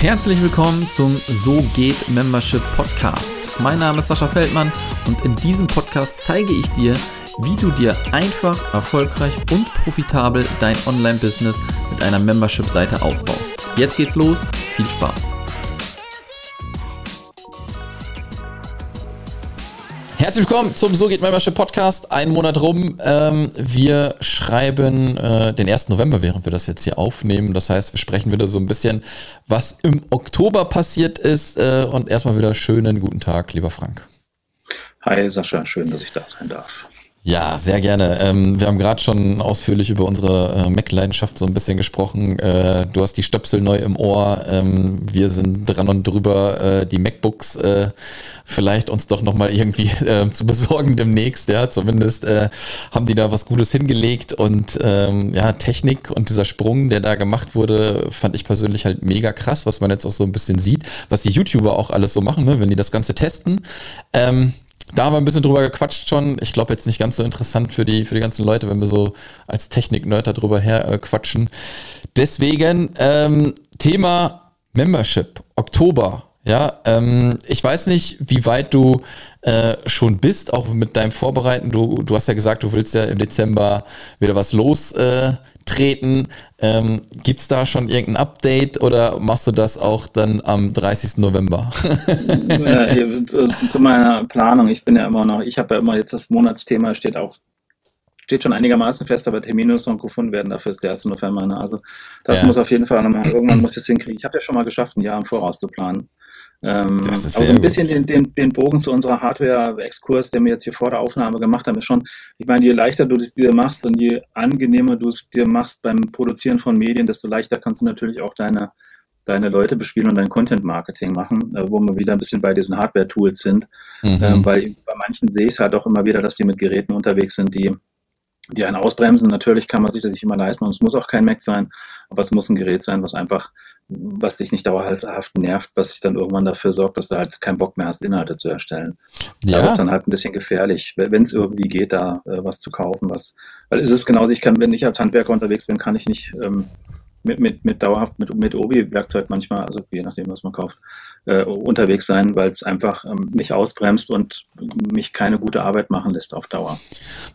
Herzlich willkommen zum So geht Membership Podcast. Mein Name ist Sascha Feldmann und in diesem Podcast zeige ich dir, wie du dir einfach, erfolgreich und profitabel dein Online-Business mit einer Membership-Seite aufbaust. Jetzt geht's los, viel Spaß! Herzlich willkommen zum So geht Membership Podcast. Ein Monat rum. Ähm, wir schreiben äh, den 1. November, während wir das jetzt hier aufnehmen. Das heißt, wir sprechen wieder so ein bisschen, was im Oktober passiert ist. Äh, und erstmal wieder schönen guten Tag, lieber Frank. Hi Sascha, schön, dass ich da sein darf. Ja, sehr gerne. Ähm, wir haben gerade schon ausführlich über unsere äh, Mac-Leidenschaft so ein bisschen gesprochen. Äh, du hast die Stöpsel neu im Ohr. Ähm, wir sind dran und drüber, äh, die MacBooks äh, vielleicht uns doch nochmal irgendwie äh, zu besorgen demnächst. Ja, zumindest äh, haben die da was Gutes hingelegt und ähm, ja, Technik und dieser Sprung, der da gemacht wurde, fand ich persönlich halt mega krass, was man jetzt auch so ein bisschen sieht, was die YouTuber auch alles so machen, ne, wenn die das Ganze testen. Ähm, da haben wir ein bisschen drüber gequatscht schon. Ich glaube jetzt nicht ganz so interessant für die, für die ganzen Leute, wenn wir so als Technik-Nerd darüber her äh. Deswegen ähm, Thema Membership, Oktober. Ja, ähm, ich weiß nicht, wie weit du äh, schon bist, auch mit deinem Vorbereiten. Du, du hast ja gesagt, du willst ja im Dezember wieder was lostreten. Äh, ähm, Gibt es da schon irgendein Update oder machst du das auch dann am 30. November? ja, zu, zu, meiner Planung, ich bin ja immer noch, ich habe ja immer jetzt das Monatsthema, steht auch steht schon einigermaßen fest, aber Termine müssen noch gefunden werden. Dafür ist der 1. November. Ne? Also das ja. muss auf jeden Fall nochmal, irgendwann muss ich es hinkriegen. Ich habe ja schon mal geschafft, ein Jahr im Voraus zu planen. Ähm, aber so ein bisschen den, den, den Bogen zu unserer Hardware-Exkurs, der wir jetzt hier vor der Aufnahme gemacht haben, ist schon, ich meine, je leichter du es dir machst und je angenehmer du es dir machst beim Produzieren von Medien, desto leichter kannst du natürlich auch deine, deine Leute bespielen und dein Content-Marketing machen, äh, wo wir wieder ein bisschen bei diesen Hardware-Tools sind. Mhm. Ähm, weil bei manchen sehe ich es halt auch immer wieder, dass die mit Geräten unterwegs sind, die die einen ausbremsen. Natürlich kann man sich das nicht immer leisten und es muss auch kein Mac sein, aber es muss ein Gerät sein, was einfach was dich nicht dauerhaft nervt, was sich dann irgendwann dafür sorgt, dass du halt keinen Bock mehr hast, Inhalte zu erstellen. Ja. Da wird es dann halt ein bisschen gefährlich, wenn es irgendwie geht, da äh, was zu kaufen, was, weil es ist genauso, ich kann, wenn ich als Handwerker unterwegs bin, kann ich nicht ähm, mit, mit, mit dauerhaft, mit, mit Obi-Werkzeug manchmal, also je nachdem, was man kauft, äh, unterwegs sein, weil es einfach ähm, mich ausbremst und mich keine gute Arbeit machen lässt auf Dauer.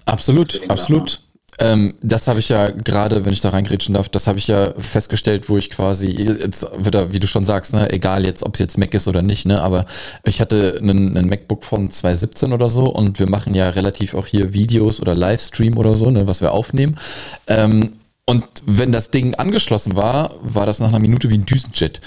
Absolut, absolut. Ähm, das habe ich ja gerade, wenn ich da reingrätschen darf, das habe ich ja festgestellt, wo ich quasi, jetzt wieder, wie du schon sagst, ne, egal jetzt, ob es jetzt Mac ist oder nicht, ne, aber ich hatte einen, einen MacBook von 2017 oder so und wir machen ja relativ auch hier Videos oder Livestream oder so, ne, was wir aufnehmen. Ähm, und wenn das Ding angeschlossen war, war das nach einer Minute wie ein Düsenjet.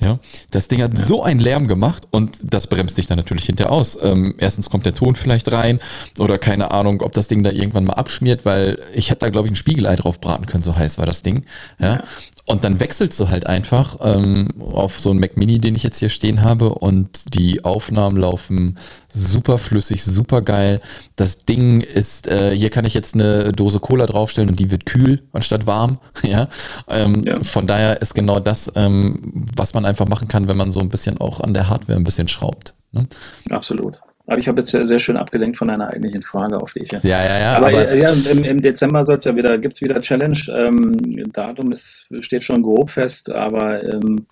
Ja, das Ding hat ja. so einen Lärm gemacht und das bremst dich dann natürlich hinterher aus. Ähm, erstens kommt der Ton vielleicht rein oder keine Ahnung, ob das Ding da irgendwann mal abschmiert, weil ich hätte da glaube ich ein Spiegelei drauf braten können, so heiß war das Ding. Ja, ja. Und dann wechselst du halt einfach ähm, auf so einen Mac Mini, den ich jetzt hier stehen habe und die Aufnahmen laufen super flüssig, super geil. Das Ding ist, äh, hier kann ich jetzt eine Dose Cola draufstellen und die wird kühl anstatt warm. ja? Ähm, ja. Von daher ist genau das, ähm, was man einfach machen kann, wenn man so ein bisschen auch an der Hardware ein bisschen schraubt. Ne? Absolut. Aber ich habe jetzt sehr, sehr schön abgelenkt von einer eigentlichen Frage, auf die ich jetzt. Ja, ja, ja. Aber, aber ja, im, im Dezember soll es ja wieder, gibt es wieder Challenge. Ähm, Datum ist, steht schon grob fest, aber ähm,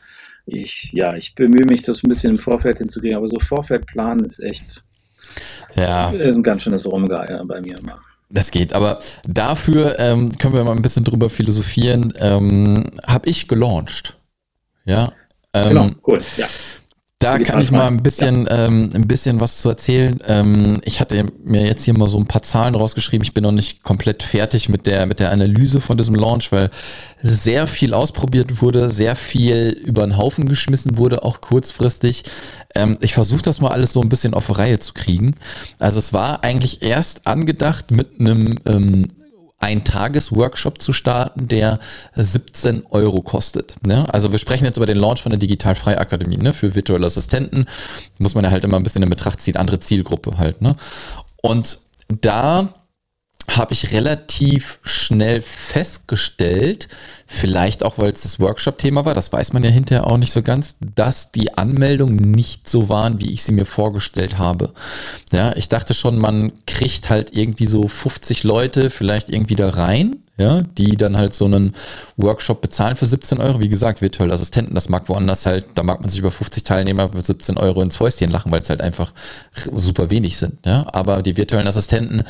ich, ja, ich bemühe mich, das ein bisschen im Vorfeld hinzukriegen. Aber so Vorfeldplanen ist echt ja. ist ein ganz schönes Rumgeier bei mir immer. Das geht, aber dafür ähm, können wir mal ein bisschen drüber philosophieren. Ähm, Habe ich gelauncht. Ja. Ähm, genau, cool, ja. Da kann ich mal ein bisschen, ja. ähm, ein bisschen was zu erzählen. Ähm, ich hatte mir jetzt hier mal so ein paar Zahlen rausgeschrieben. Ich bin noch nicht komplett fertig mit der, mit der Analyse von diesem Launch, weil sehr viel ausprobiert wurde, sehr viel über den Haufen geschmissen wurde, auch kurzfristig. Ähm, ich versuche das mal alles so ein bisschen auf Reihe zu kriegen. Also es war eigentlich erst angedacht mit einem ähm, ein Tagesworkshop zu starten, der 17 Euro kostet. Ne? Also wir sprechen jetzt über den Launch von der Digitalfrei Akademie ne? für virtuelle Assistenten. Muss man ja halt immer ein bisschen in Betracht ziehen, andere Zielgruppe halt. Ne? Und da habe ich relativ schnell festgestellt, vielleicht auch weil es das Workshop-Thema war, das weiß man ja hinterher auch nicht so ganz, dass die Anmeldungen nicht so waren, wie ich sie mir vorgestellt habe. Ja, ich dachte schon, man kriegt halt irgendwie so 50 Leute vielleicht irgendwie da rein, ja, die dann halt so einen Workshop bezahlen für 17 Euro. Wie gesagt, virtuelle Assistenten, das mag woanders halt, da mag man sich über 50 Teilnehmer für 17 Euro ins Fäustchen lachen, weil es halt einfach super wenig sind. Ja, aber die virtuellen Assistenten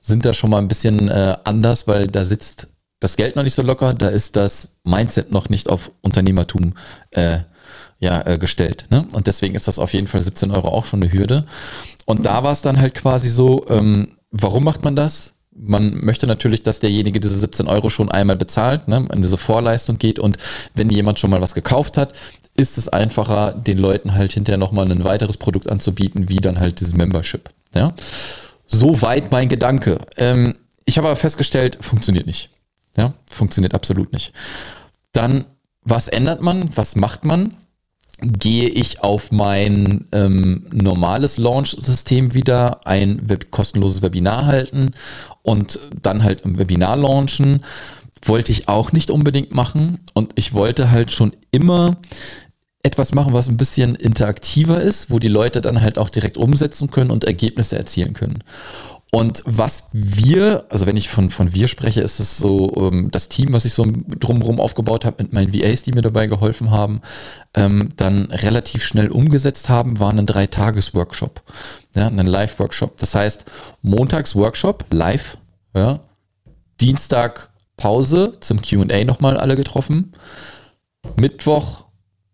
sind da schon mal ein bisschen äh, anders, weil da sitzt das Geld noch nicht so locker, da ist das Mindset noch nicht auf Unternehmertum äh, ja, äh, gestellt. Ne? Und deswegen ist das auf jeden Fall 17 Euro auch schon eine Hürde. Und da war es dann halt quasi so, ähm, warum macht man das? Man möchte natürlich, dass derjenige diese 17 Euro schon einmal bezahlt, ne, in diese Vorleistung geht und wenn jemand schon mal was gekauft hat, ist es einfacher, den Leuten halt hinterher nochmal ein weiteres Produkt anzubieten, wie dann halt dieses Membership. Ja? Soweit mein Gedanke. Ähm, ich habe aber festgestellt, funktioniert nicht. Ja, funktioniert absolut nicht. Dann, was ändert man? Was macht man? Gehe ich auf mein ähm, normales Launch-System wieder, ein Web kostenloses Webinar halten und dann halt im Webinar launchen? Wollte ich auch nicht unbedingt machen und ich wollte halt schon immer etwas machen, was ein bisschen interaktiver ist, wo die Leute dann halt auch direkt umsetzen können und Ergebnisse erzielen können. Und was wir, also wenn ich von, von wir spreche, ist es so ähm, das Team, was ich so drumherum aufgebaut habe mit meinen VAs, die mir dabei geholfen haben, ähm, dann relativ schnell umgesetzt haben, war ein Drei-Tages-Workshop, ja, ein Live-Workshop. Das heißt, montags Workshop, live, ja, Dienstag Pause zum Q&A nochmal alle getroffen, Mittwoch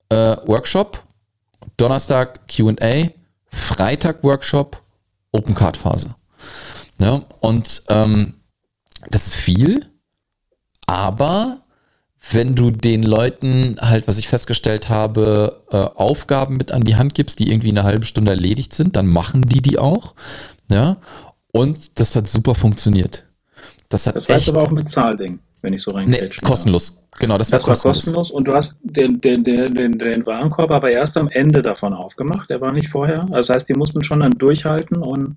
äh, Workshop, Donnerstag Q&A, Freitag Workshop, Open Card Phase. Ja, und ähm, das ist viel, aber wenn du den Leuten halt, was ich festgestellt habe, äh, Aufgaben mit an die Hand gibst, die irgendwie eine halbe Stunde erledigt sind, dann machen die die auch. Ja, und das hat super funktioniert. Das hat das war echt, aber auch ein Bezahlding, wenn ich so reingehe. Nee, kostenlos. Genau, das, das war, kostenlos. kostenlos. Und du hast den, den, den, den, den Warenkorb aber erst am Ende davon aufgemacht. Der war nicht vorher. Also das heißt, die mussten schon dann durchhalten und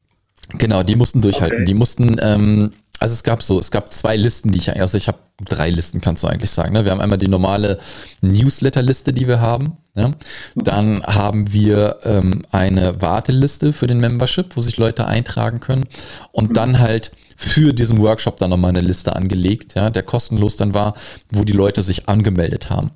Genau, die mussten durchhalten. Okay. Die mussten, ähm, also es gab so, es gab zwei Listen, die ich, also ich habe drei Listen, kannst du eigentlich sagen. Ne? Wir haben einmal die normale Newsletter-Liste, die wir haben. Ja? Dann haben wir ähm, eine Warteliste für den Membership, wo sich Leute eintragen können. Und mhm. dann halt für diesen Workshop dann nochmal eine Liste angelegt, ja, der kostenlos dann war, wo die Leute sich angemeldet haben.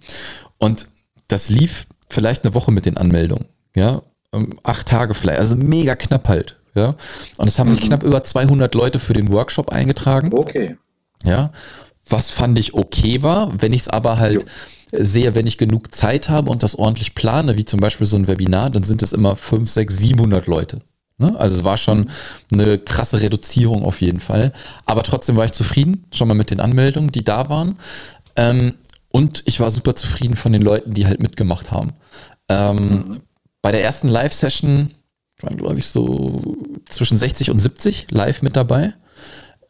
Und das lief vielleicht eine Woche mit den Anmeldungen, ja, ähm, acht Tage vielleicht, also mega knapp halt. Ja? Und es haben mhm. sich knapp über 200 Leute für den Workshop eingetragen. Okay. Ja, was fand ich okay war, wenn ich es aber halt jo. sehe, wenn ich genug Zeit habe und das ordentlich plane, wie zum Beispiel so ein Webinar, dann sind es immer 5, 6, 700 Leute. Ne? Also es war schon eine krasse Reduzierung auf jeden Fall. Aber trotzdem war ich zufrieden, schon mal mit den Anmeldungen, die da waren. Ähm, und ich war super zufrieden von den Leuten, die halt mitgemacht haben. Ähm, mhm. Bei der ersten Live-Session waren, glaube ich, so zwischen 60 und 70 live mit dabei.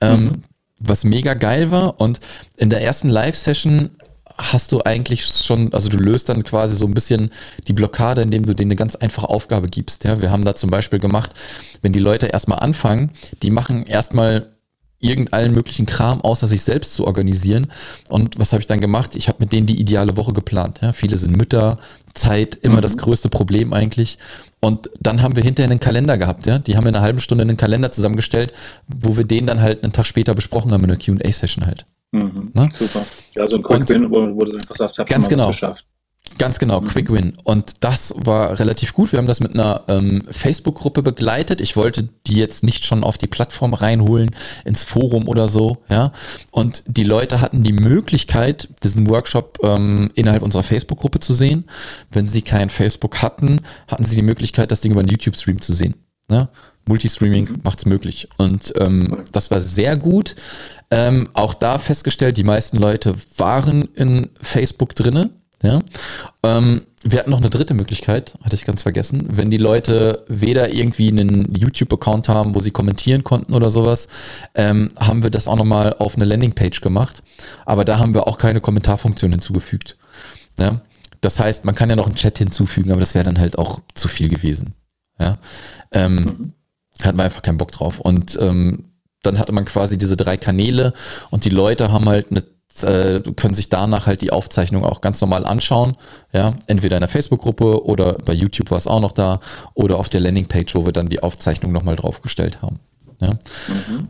Ähm, mhm. Was mega geil war. Und in der ersten Live-Session hast du eigentlich schon, also du löst dann quasi so ein bisschen die Blockade, indem du denen eine ganz einfache Aufgabe gibst. Ja, wir haben da zum Beispiel gemacht, wenn die Leute erstmal anfangen, die machen erstmal irgendeinen möglichen Kram, außer sich selbst zu organisieren. Und was habe ich dann gemacht? Ich habe mit denen die ideale Woche geplant. Ja, viele sind Mütter, Zeit, immer mhm. das größte Problem eigentlich. Und dann haben wir hinterher einen Kalender gehabt, ja. Die haben in einer halben Stunde einen Kalender zusammengestellt, wo wir den dann halt einen Tag später besprochen haben in einer QA-Session halt. Mhm. Super. Ja, so ein Win, wo, wo du einfach sagst, ich ganz genau. geschafft. Ganz genau, mhm. Quick Win. Und das war relativ gut. Wir haben das mit einer ähm, Facebook-Gruppe begleitet. Ich wollte die jetzt nicht schon auf die Plattform reinholen, ins Forum oder so, ja. Und die Leute hatten die Möglichkeit, diesen Workshop ähm, innerhalb unserer Facebook-Gruppe zu sehen. Wenn sie kein Facebook hatten, hatten sie die Möglichkeit, das Ding über einen YouTube-Stream zu sehen. Ne? Multistreaming mhm. macht es möglich. Und ähm, das war sehr gut. Ähm, auch da festgestellt, die meisten Leute waren in Facebook drinne. Ja? Ähm, wir hatten noch eine dritte Möglichkeit, hatte ich ganz vergessen. Wenn die Leute weder irgendwie einen YouTube-Account haben, wo sie kommentieren konnten oder sowas, ähm, haben wir das auch nochmal auf eine Landingpage gemacht. Aber da haben wir auch keine Kommentarfunktion hinzugefügt. Ja? Das heißt, man kann ja noch einen Chat hinzufügen, aber das wäre dann halt auch zu viel gewesen. Ja? Ähm, mhm. Hat man einfach keinen Bock drauf. Und ähm, dann hatte man quasi diese drei Kanäle und die Leute haben halt eine äh, können sich danach halt die Aufzeichnung auch ganz normal anschauen. Ja, entweder in der Facebook-Gruppe oder bei YouTube war es auch noch da oder auf der Landingpage, wo wir dann die Aufzeichnung nochmal draufgestellt haben. Ja. Mhm.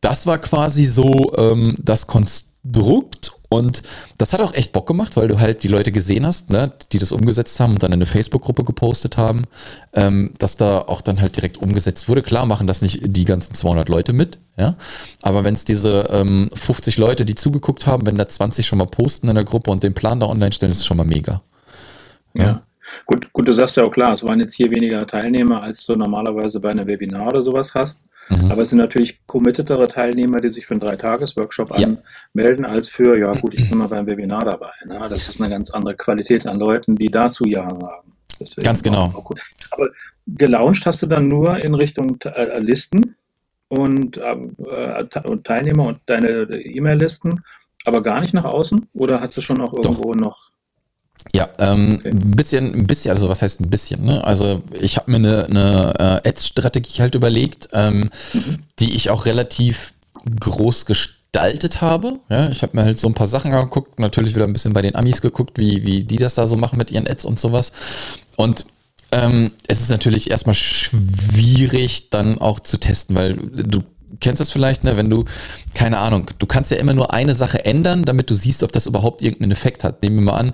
Das war quasi so ähm, das Konstrukt und das hat auch echt Bock gemacht, weil du halt die Leute gesehen hast, ne, die das umgesetzt haben und dann in eine Facebook-Gruppe gepostet haben, ähm, dass da auch dann halt direkt umgesetzt wurde. Klar machen das nicht die ganzen 200 Leute mit, ja, aber wenn es diese ähm, 50 Leute, die zugeguckt haben, wenn da 20 schon mal posten in der Gruppe und den Plan da online stellen, ist es schon mal mega. Ja. ja. Gut, gut, du sagst ja auch klar, es waren jetzt hier weniger Teilnehmer, als du normalerweise bei einer Webinar oder sowas hast. Mhm. Aber es sind natürlich committetere Teilnehmer, die sich für einen Dreitages-Workshop ja. anmelden, als für, ja gut, ich bin mal beim Webinar dabei. Ne? Das ist eine ganz andere Qualität an Leuten, die dazu Ja sagen. Deswegen ganz genau. Aber gelauncht hast du dann nur in Richtung äh, Listen und, äh, und Teilnehmer und deine E-Mail-Listen, aber gar nicht nach außen? Oder hast du schon auch irgendwo Doch. noch ja, ähm, okay. ein bisschen, ein bisschen, also was heißt ein bisschen, ne? Also ich habe mir eine, eine äh, Ads-Strategie halt überlegt, ähm, die ich auch relativ groß gestaltet habe. Ja, ich habe mir halt so ein paar Sachen angeguckt, natürlich wieder ein bisschen bei den Amis geguckt, wie, wie die das da so machen mit ihren Ads und sowas. Und ähm, es ist natürlich erstmal schwierig, dann auch zu testen, weil du kennst das vielleicht, ne, wenn du, keine Ahnung, du kannst ja immer nur eine Sache ändern, damit du siehst, ob das überhaupt irgendeinen Effekt hat. Nehmen wir mal an,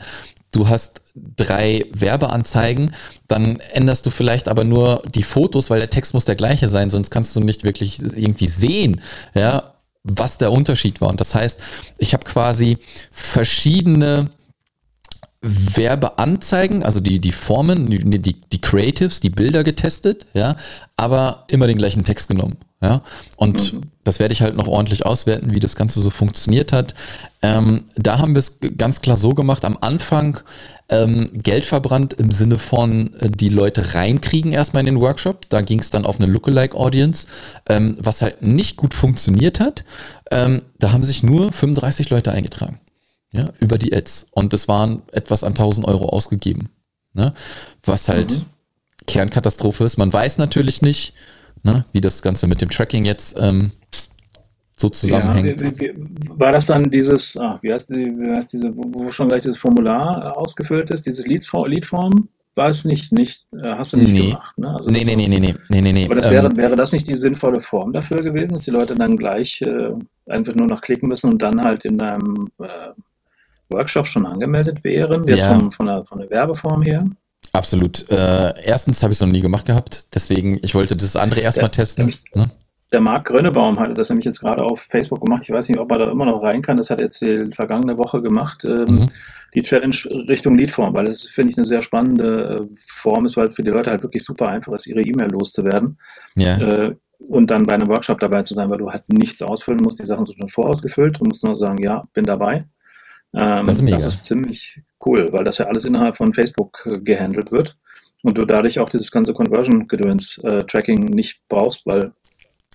du hast drei Werbeanzeigen, dann änderst du vielleicht aber nur die Fotos, weil der Text muss der gleiche sein, sonst kannst du nicht wirklich irgendwie sehen, ja, was der Unterschied war. Und das heißt, ich habe quasi verschiedene Werbeanzeigen, also die, die Formen, die, die, die Creatives, die Bilder getestet, ja, aber immer den gleichen Text genommen. Ja, und mhm. das werde ich halt noch ordentlich auswerten, wie das Ganze so funktioniert hat. Ähm, da haben wir es ganz klar so gemacht, am Anfang ähm, Geld verbrannt im Sinne von äh, die Leute reinkriegen erstmal in den Workshop. Da ging es dann auf eine Lookalike-Audience, ähm, was halt nicht gut funktioniert hat. Ähm, da haben sich nur 35 Leute eingetragen. Ja, über die Ads. Und es waren etwas an 1000 Euro ausgegeben. Ne? Was halt mhm. Kernkatastrophe ist. Man weiß natürlich nicht, ne, wie das Ganze mit dem Tracking jetzt ähm, so zusammenhängt. Ja, wie, wie, war das dann dieses, ah, wie, heißt die, wie heißt diese, wo schon gleich das Formular ausgefüllt ist, dieses Leadform? War es nicht, nicht, äh, hast du nicht nee. gemacht, ne? Also nee, nee, nee, nee, nee, nee, nee, Aber das wäre, ähm, wäre das nicht die sinnvolle Form dafür gewesen, dass die Leute dann gleich äh, einfach nur noch klicken müssen und dann halt in deinem äh, Workshop schon angemeldet wären, jetzt ja. von, von, der, von der Werbeform her? Absolut. Äh, erstens habe ich es noch nie gemacht gehabt, deswegen, ich wollte das andere erstmal testen. Ne? Der Marc Grönebaum hatte das nämlich jetzt gerade auf Facebook gemacht. Ich weiß nicht, ob er da immer noch rein kann. Das hat er jetzt die vergangene Woche gemacht. Ähm, mhm. Die Challenge Richtung Leadform, weil das finde ich eine sehr spannende äh, Form ist, weil es für die Leute halt wirklich super einfach ist, ihre E-Mail loszuwerden. Ja. Äh, und dann bei einem Workshop dabei zu sein, weil du halt nichts ausfüllen musst. Die Sachen sind schon vorausgefüllt. Du musst nur sagen, ja, bin dabei. Ähm, das, ist das, ist ziemlich cool, weil das ja alles innerhalb von Facebook äh, gehandelt wird und du dadurch auch dieses ganze Conversion-Gedöns-Tracking äh, nicht brauchst, weil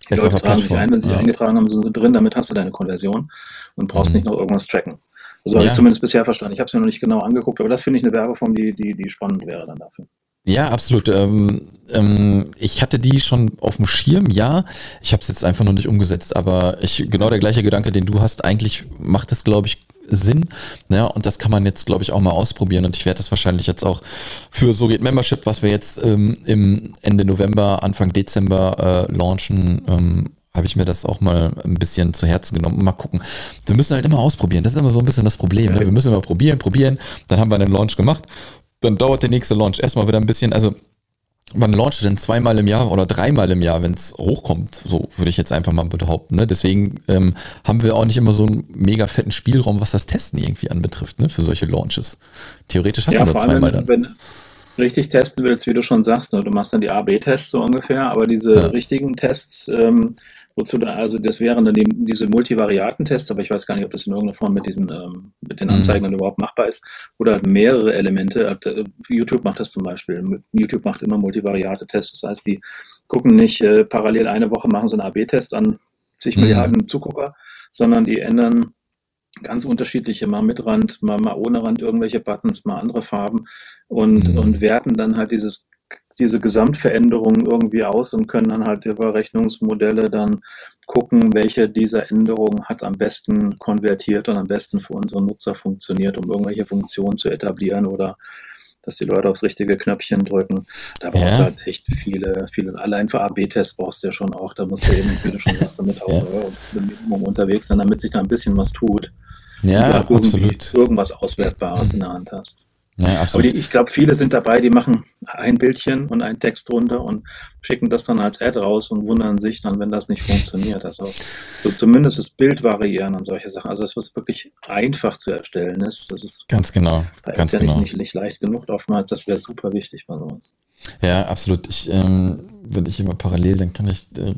die Leute tragen sich ein, wenn sie ja. eingetragen haben, sind sie drin, damit hast du deine Konversion und brauchst mhm. nicht noch irgendwas tracken. So habe ja. ich zumindest bisher verstanden. Ich habe es mir noch nicht genau angeguckt, aber das finde ich eine Werbeform, die, die, die spannend wäre dann dafür. Ja, absolut. Ähm, ähm, ich hatte die schon auf dem Schirm, ja. Ich habe es jetzt einfach noch nicht umgesetzt, aber ich, genau der gleiche Gedanke, den du hast, eigentlich macht es, glaube ich, Sinn. Ja, und das kann man jetzt, glaube ich, auch mal ausprobieren. Und ich werde das wahrscheinlich jetzt auch für So geht Membership, was wir jetzt ähm, im Ende November, Anfang Dezember äh, launchen, ähm, habe ich mir das auch mal ein bisschen zu Herzen genommen. Mal gucken. Wir müssen halt immer ausprobieren. Das ist immer so ein bisschen das Problem. Ne? Wir müssen immer probieren, probieren. Dann haben wir einen Launch gemacht. Dann dauert der nächste Launch erstmal wieder ein bisschen. Also man launcht denn zweimal im Jahr oder dreimal im Jahr, wenn es hochkommt. So würde ich jetzt einfach mal behaupten. Ne? Deswegen ähm, haben wir auch nicht immer so einen mega fetten Spielraum, was das Testen irgendwie anbetrifft, ne? für solche Launches. Theoretisch hast ja, du nur zweimal dann. Wenn, richtig testen willst, wie du schon sagst, ne? du machst dann die A-B-Tests so ungefähr, aber diese ja. richtigen Tests, ähm, Wozu da, also das wären dann die, diese Multivariatentests, aber ich weiß gar nicht, ob das in irgendeiner Form mit diesen, ähm, mit den mhm. Anzeigen dann überhaupt machbar ist. Oder halt mehrere Elemente. Äh, YouTube macht das zum Beispiel. YouTube macht immer Multivariate-Tests. Das heißt, die gucken nicht äh, parallel eine Woche, machen so einen AB-Test an zig mhm. Milliarden Zugucker, sondern die ändern ganz unterschiedliche, mal mit Rand, mal, mal ohne Rand irgendwelche Buttons, mal andere Farben und, mhm. und werten dann halt dieses diese Gesamtveränderungen irgendwie aus und können dann halt über Rechnungsmodelle dann gucken, welche dieser Änderungen hat am besten konvertiert und am besten für unsere Nutzer funktioniert, um irgendwelche Funktionen zu etablieren oder dass die Leute aufs richtige Knöpfchen drücken. Da brauchst ja. du halt echt viele, viele, allein für AB-Tests brauchst du ja schon auch, da musst du eben, wie du schon sagst, damit 1000 ja. Euro Minimum unterwegs sein, damit sich da ein bisschen was tut. Ja, absolut. Irgendwas Auswertbares mhm. in der Hand hast. Ja, Aber die, ich glaube, viele sind dabei, die machen ein Bildchen und einen Text drunter und schicken das dann als Ad raus und wundern sich dann, wenn das nicht funktioniert. Also so zumindest das Bild variieren und solche Sachen. Also das, was wirklich einfach zu erstellen ist, das ist ganz genau, ganz ja genau. Nicht, nicht, leicht genug oftmals. Das wäre super wichtig bei uns. Ja, absolut. Ich, ähm, wenn ich immer parallel, dann kann ich äh,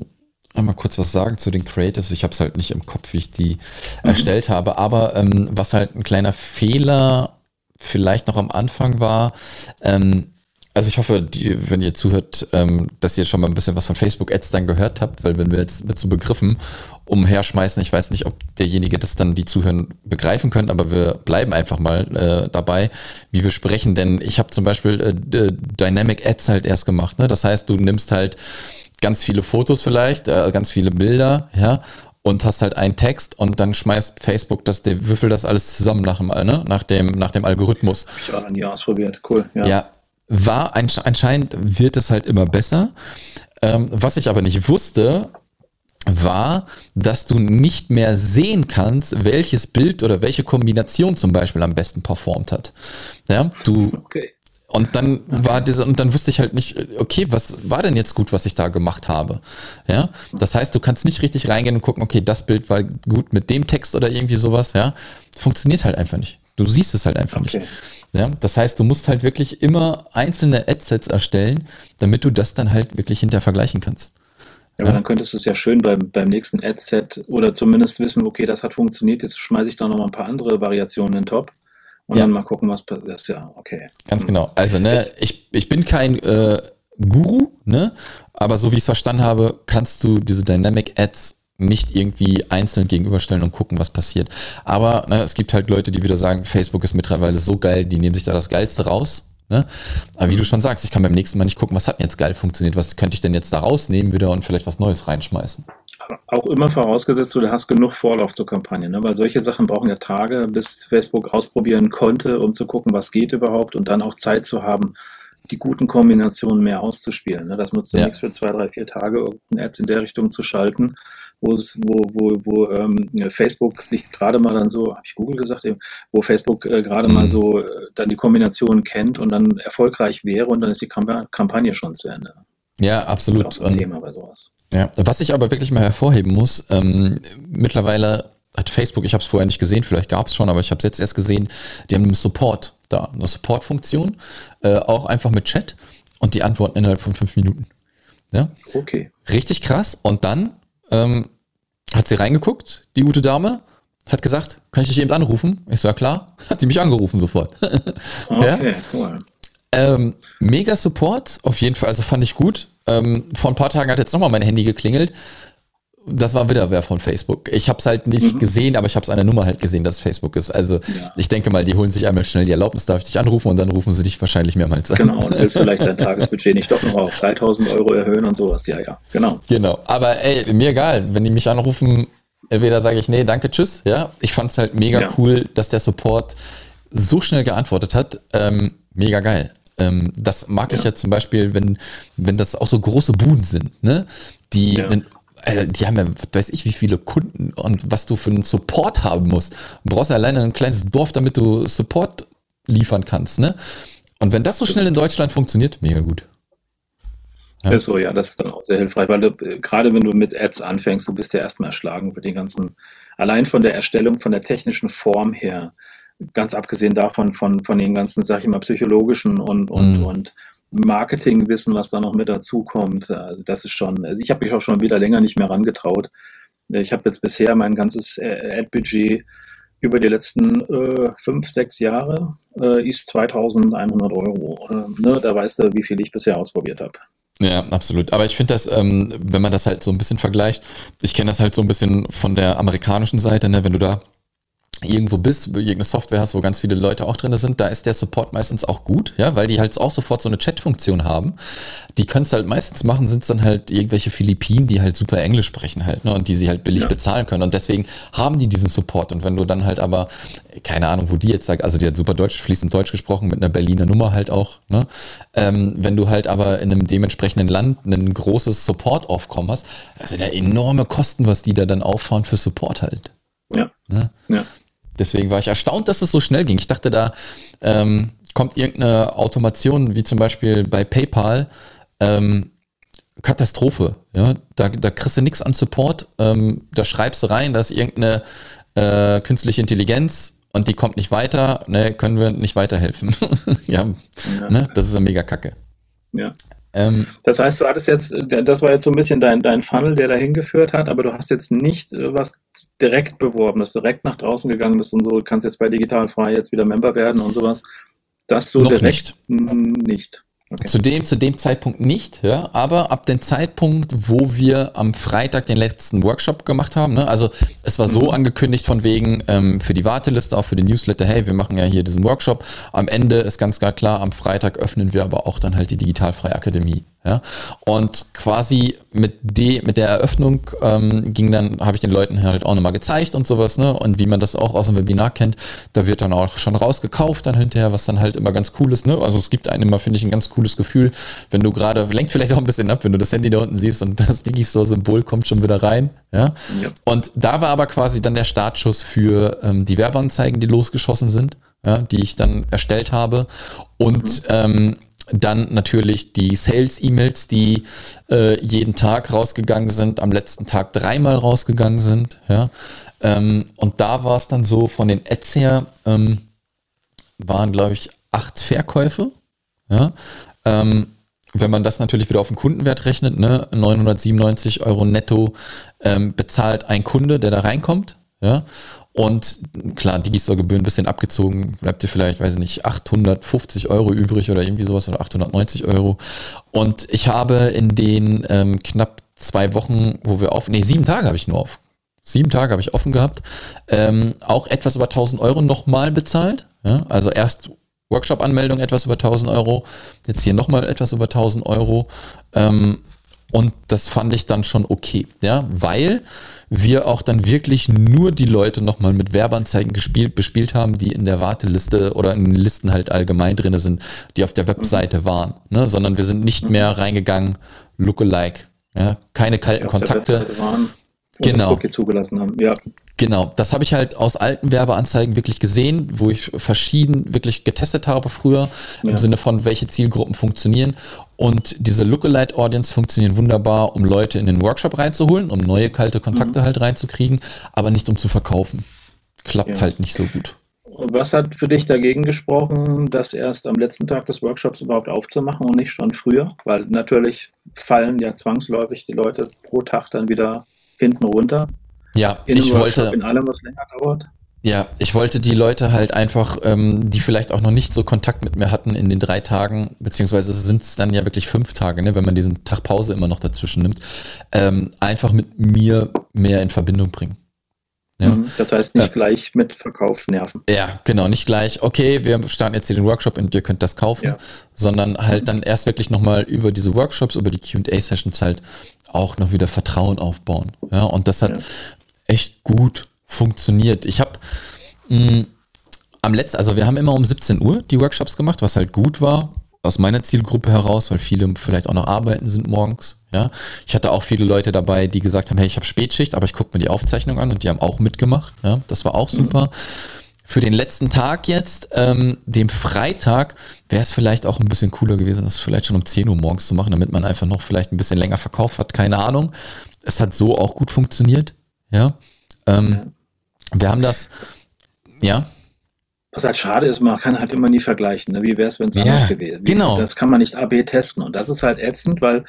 einmal kurz was sagen zu den Creatives. Ich habe es halt nicht im Kopf, wie ich die mhm. erstellt habe. Aber ähm, was halt ein kleiner Fehler vielleicht noch am Anfang war, ähm, also ich hoffe, die, wenn ihr zuhört, ähm, dass ihr schon mal ein bisschen was von Facebook-Ads dann gehört habt, weil wenn wir jetzt mit so Begriffen umherschmeißen, ich weiß nicht, ob derjenige das dann die zuhören begreifen können, aber wir bleiben einfach mal äh, dabei, wie wir sprechen, denn ich habe zum Beispiel äh, Dynamic Ads halt erst gemacht. Ne? Das heißt, du nimmst halt ganz viele Fotos vielleicht, äh, ganz viele Bilder, ja, und hast halt einen Text und dann schmeißt Facebook das, der würfel das alles zusammen nach dem, ne? nach dem, nach dem Algorithmus. Hab ich auch nie ausprobiert, cool. Ja, ja war anscheinend wird es halt immer besser. Ähm, was ich aber nicht wusste, war, dass du nicht mehr sehen kannst, welches Bild oder welche Kombination zum Beispiel am besten performt hat. Ja, du, okay. Und dann war diese, und dann wusste ich halt nicht, okay, was war denn jetzt gut, was ich da gemacht habe? Ja, das heißt, du kannst nicht richtig reingehen und gucken, okay, das Bild war gut mit dem Text oder irgendwie sowas, ja. Funktioniert halt einfach nicht. Du siehst es halt einfach okay. nicht. Ja, das heißt, du musst halt wirklich immer einzelne Adsets erstellen, damit du das dann halt wirklich hinter vergleichen kannst. Ja, aber ja. dann könntest du es ja schön beim, beim nächsten Adset oder zumindest wissen, okay, das hat funktioniert, jetzt schmeiße ich da noch mal ein paar andere Variationen in den Top und ja. dann mal gucken, was passiert. Ja, okay. Ganz genau. Also, ne, ich, ich bin kein äh, Guru, ne? Aber so wie ich es verstanden habe, kannst du diese Dynamic Ads nicht irgendwie einzeln gegenüberstellen und gucken, was passiert. Aber ne, es gibt halt Leute, die wieder sagen, Facebook ist mittlerweile so geil, die nehmen sich da das Geilste raus. Ne? Aber wie du schon sagst, ich kann beim nächsten Mal nicht gucken, was hat denn jetzt geil funktioniert, was könnte ich denn jetzt da rausnehmen wieder und vielleicht was Neues reinschmeißen. Auch immer vorausgesetzt, du hast genug Vorlauf zur Kampagne, ne? weil solche Sachen brauchen ja Tage, bis Facebook ausprobieren konnte, um zu gucken, was geht überhaupt und dann auch Zeit zu haben, die guten Kombinationen mehr auszuspielen. Ne? Das nutzt ja nichts für zwei, drei, vier Tage, irgendeine App in der Richtung zu schalten, wo es, wo, wo, wo ähm, Facebook sich gerade mal dann so, habe ich Google gesagt, eben, wo Facebook äh, gerade mal so äh, dann die Kombination kennt und dann erfolgreich wäre und dann ist die Kampagne schon zu Ende. Ja, absolut. Ein Thema bei sowas. Ja, was ich aber wirklich mal hervorheben muss, ähm, mittlerweile hat Facebook, ich habe es vorher nicht gesehen, vielleicht gab es schon, aber ich habe es jetzt erst gesehen, die haben einen Support da, eine Support-Funktion, äh, auch einfach mit Chat und die antworten innerhalb von fünf Minuten. Ja? Okay. Richtig krass. Und dann ähm, hat sie reingeguckt, die gute Dame, hat gesagt, kann ich dich eben anrufen? Ich so, ja klar, hat sie mich angerufen sofort. okay, ja? cool. Ähm, mega Support, auf jeden Fall, also fand ich gut. Ähm, vor ein paar Tagen hat jetzt nochmal mein Handy geklingelt. Das war wieder wer von Facebook. Ich habe es halt nicht mhm. gesehen, aber ich habe es an der Nummer halt gesehen, dass Facebook ist. Also ja. ich denke mal, die holen sich einmal schnell die Erlaubnis, darf ich dich anrufen und dann rufen sie dich wahrscheinlich mehrmals an. Genau, und willst vielleicht dein Tagesbudget nicht doch noch auf 3000 Euro erhöhen und sowas. Ja, ja, genau. Genau, aber ey, mir egal, wenn die mich anrufen, entweder sage ich, nee, danke, tschüss. Ja, ich fand es halt mega ja. cool, dass der Support so schnell geantwortet hat. Ähm, mega geil. Ähm, das mag ja. ich ja zum Beispiel, wenn, wenn das auch so große Buden sind, ne? Die, ja. einen, äh, die haben ja, weiß ich, wie viele Kunden und was du für einen Support haben musst. Du brauchst ja alleine ein kleines Dorf, damit du Support liefern kannst, ne? Und wenn das so schnell in Deutschland funktioniert, mega gut. Ja. So, ja, das ist dann auch sehr hilfreich, weil du, gerade wenn du mit Ads anfängst, du bist ja erstmal erschlagen für den ganzen, allein von der Erstellung, von der technischen Form her, ganz abgesehen davon, von, von den ganzen, sag ich mal, psychologischen und, und, mhm. und Marketingwissen, was da noch mit dazukommt. Also das ist schon, also ich habe mich auch schon wieder länger nicht mehr rangetraut. Ich habe jetzt bisher mein ganzes äh, Ad-Budget über die letzten äh, fünf, sechs Jahre äh, ist 2100 Euro. Äh, ne? Da weißt du, wie viel ich bisher ausprobiert habe. Ja, absolut. Aber ich finde das, ähm, wenn man das halt so ein bisschen vergleicht, ich kenne das halt so ein bisschen von der amerikanischen Seite, ne? wenn du da irgendwo bist, irgendeine Software hast, wo ganz viele Leute auch drin sind, da ist der Support meistens auch gut, ja, weil die halt auch sofort so eine Chat-Funktion haben. Die können es halt meistens machen, sind es dann halt irgendwelche Philippinen, die halt super Englisch sprechen halt, ne, und die sie halt billig ja. bezahlen können. Und deswegen haben die diesen Support. Und wenn du dann halt aber, keine Ahnung, wo die jetzt sagt, also die hat super Deutsch, fließend Deutsch gesprochen, mit einer Berliner Nummer halt auch, ne, ähm, wenn du halt aber in einem dementsprechenden Land ein großes Support-Aufkommen hast, das sind ja enorme Kosten, was die da dann auffahren für Support halt. Ja. Ne? ja. Deswegen war ich erstaunt, dass es so schnell ging. Ich dachte, da ähm, kommt irgendeine Automation, wie zum Beispiel bei PayPal. Ähm, Katastrophe. Ja? Da, da kriegst du nichts an Support. Ähm, da schreibst du rein, dass irgendeine äh, künstliche Intelligenz und die kommt nicht weiter, ne, können wir nicht weiterhelfen. ja, ja. Ne? das ist eine mega Kacke. Ja. Ähm, das heißt, du hattest jetzt, das war jetzt so ein bisschen dein, dein Funnel, der dahin geführt hat, aber du hast jetzt nicht äh, was direkt beworben, du direkt nach draußen gegangen bist und so, kannst jetzt bei Digital Frei jetzt wieder Member werden und sowas. Das so Noch direkt nicht. nicht. Okay. Zu, dem, zu dem Zeitpunkt nicht, ja, aber ab dem Zeitpunkt, wo wir am Freitag den letzten Workshop gemacht haben, ne, also es war so mhm. angekündigt von wegen ähm, für die Warteliste, auch für den Newsletter, hey, wir machen ja hier diesen Workshop. Am Ende ist ganz klar, am Freitag öffnen wir aber auch dann halt die Digitalfreie Akademie. Ja? Und quasi mit, de, mit der Eröffnung ähm, ging dann, habe ich den Leuten halt auch nochmal gezeigt und sowas, ne? Und wie man das auch aus dem Webinar kennt, da wird dann auch schon rausgekauft dann hinterher, was dann halt immer ganz cool ist, ne? Also es gibt einem immer, finde ich, ein ganz cooles Gefühl, wenn du gerade, lenkt vielleicht auch ein bisschen ab, wenn du das Handy da unten siehst und das Digistore-Symbol kommt schon wieder rein, ja? ja? Und da war aber quasi dann der Startschuss für ähm, die Werbeanzeigen, die losgeschossen sind, ja, die ich dann erstellt habe. Und mhm. ähm, dann natürlich die Sales-E-Mails, die äh, jeden Tag rausgegangen sind, am letzten Tag dreimal rausgegangen sind. Ja. Ähm, und da war es dann so, von den Ads her ähm, waren, glaube ich, acht Verkäufe. Ja. Ähm, wenn man das natürlich wieder auf den Kundenwert rechnet, ne, 997 Euro netto ähm, bezahlt ein Kunde, der da reinkommt. Ja. Und klar, Digistore-Gebühren ein bisschen abgezogen, bleibt dir vielleicht, weiß ich nicht, 850 Euro übrig oder irgendwie sowas oder 890 Euro. Und ich habe in den ähm, knapp zwei Wochen, wo wir auf, nee, sieben Tage habe ich nur auf. Sieben Tage habe ich offen gehabt. Ähm, auch etwas über 1000 Euro nochmal bezahlt. Ja? Also erst Workshop-Anmeldung etwas über 1000 Euro, jetzt hier nochmal etwas über 1000 Euro. Ähm, und das fand ich dann schon okay, ja, weil wir auch dann wirklich nur die Leute nochmal mit Werbeanzeigen gespielt, bespielt haben, die in der Warteliste oder in den Listen halt allgemein drin sind, die auf der Webseite waren, ne? sondern wir sind nicht mehr reingegangen, Lookalike, ja? keine kalten Kontakte. Genau. zugelassen haben, ja. Genau, das habe ich halt aus alten Werbeanzeigen wirklich gesehen, wo ich verschieden wirklich getestet habe früher, ja. im Sinne von, welche Zielgruppen funktionieren. Und diese Lookalike Audience funktionieren wunderbar, um Leute in den Workshop reinzuholen, um neue kalte Kontakte mhm. halt reinzukriegen, aber nicht um zu verkaufen. Klappt ja. halt nicht so gut. Was hat für dich dagegen gesprochen, das erst am letzten Tag des Workshops überhaupt aufzumachen und nicht schon früher? Weil natürlich fallen ja zwangsläufig die Leute pro Tag dann wieder hinten runter. Ja, in ich wollte. In allem, was länger dauert. Ja, ich wollte die Leute halt einfach, ähm, die vielleicht auch noch nicht so Kontakt mit mir hatten in den drei Tagen, beziehungsweise sind es dann ja wirklich fünf Tage, ne, wenn man diesen Tag Pause immer noch dazwischen nimmt, ähm, einfach mit mir mehr in Verbindung bringen. Ja. Mhm, das heißt nicht ja. gleich mit Verkauf nerven. Ja, genau, nicht gleich, okay, wir starten jetzt hier den Workshop und ihr könnt das kaufen, ja. sondern halt dann erst wirklich nochmal über diese Workshops, über die QA-Sessions halt auch noch wieder Vertrauen aufbauen. Ja, und das hat echt gut funktioniert. Ich habe mm, am letzten, also wir haben immer um 17 Uhr die Workshops gemacht, was halt gut war aus meiner Zielgruppe heraus, weil viele vielleicht auch noch arbeiten sind morgens. Ja, ich hatte auch viele Leute dabei, die gesagt haben, hey, ich habe Spätschicht, aber ich gucke mir die Aufzeichnung an und die haben auch mitgemacht. Ja, das war auch super. Mhm. Für den letzten Tag jetzt, ähm, dem Freitag, wäre es vielleicht auch ein bisschen cooler gewesen, das vielleicht schon um 10 Uhr morgens zu machen, damit man einfach noch vielleicht ein bisschen länger verkauft hat. Keine Ahnung. Es hat so auch gut funktioniert. Ja. Ähm, wir haben das, ja. Was halt schade ist, man kann halt immer nie vergleichen. Ne? Wie wäre es, wenn es ja, anders gewesen wäre? Genau. Das kann man nicht AB testen. Und das ist halt ätzend, weil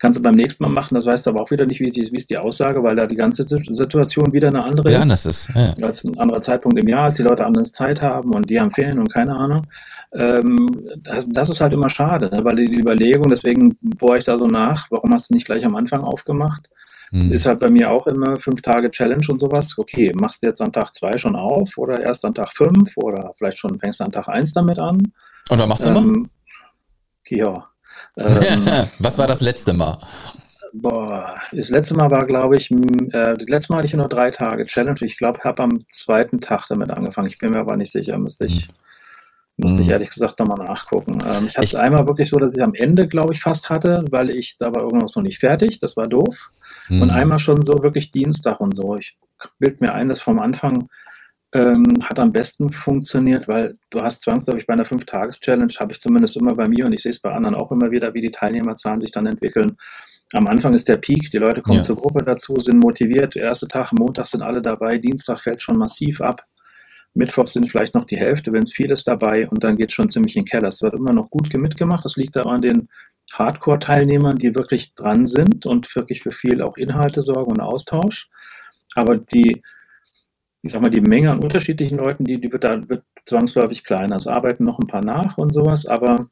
kannst du beim nächsten Mal machen, das weißt du aber auch wieder nicht, wie, die, wie ist die Aussage, weil da die ganze Situation wieder eine andere ja, ist. Anders ist. Ja. Als ein anderer Zeitpunkt im Jahr, als die Leute anders Zeit haben und die haben Ferien und keine Ahnung. Ähm, das, das, ist halt immer schade, ne? weil die Überlegung, deswegen bohre ich da so nach, warum hast du nicht gleich am Anfang aufgemacht? hm. ist halt bei mir auch immer fünf Tage Challenge und sowas. Okay, machst du jetzt an Tag zwei schon auf oder erst an Tag fünf oder vielleicht schon fängst du an Tag eins damit an? Und was machst du ähm, immer? Ja. Ähm, was war das letzte Mal? Boah, das letzte Mal war, glaube ich, äh, das letzte Mal hatte ich nur drei Tage Challenge. Ich glaube, ich habe am zweiten Tag damit angefangen. Ich bin mir aber nicht sicher, müsste ich, hm. müsste ich hm. ehrlich gesagt nochmal nachgucken. Ähm, ich hatte es einmal wirklich so, dass ich am Ende, glaube ich, fast hatte, weil ich, da war irgendwas noch nicht fertig. Das war doof. Mhm. Und einmal schon so wirklich Dienstag und so. Ich bilde mir ein, dass vom Anfang ähm, hat am besten funktioniert, weil du hast zwangsläufig bei einer Fünf-Tages-Challenge, habe ich zumindest immer bei mir und ich sehe es bei anderen auch immer wieder, wie die Teilnehmerzahlen sich dann entwickeln am Anfang ist der Peak, die Leute kommen ja. zur Gruppe dazu, sind motiviert. Der erste Tag, Montag sind alle dabei, Dienstag fällt schon massiv ab. Mittwoch sind vielleicht noch die Hälfte, wenn es viel ist dabei und dann geht es schon ziemlich in den Keller. Es wird immer noch gut mitgemacht. Das liegt aber an den Hardcore-Teilnehmern, die wirklich dran sind und wirklich für viel auch Inhalte sorgen und Austausch. Aber die, ich sag mal, die Menge an unterschiedlichen Leuten, die, die wird da wird zwangsläufig kleiner. Es arbeiten noch ein paar nach und sowas, aber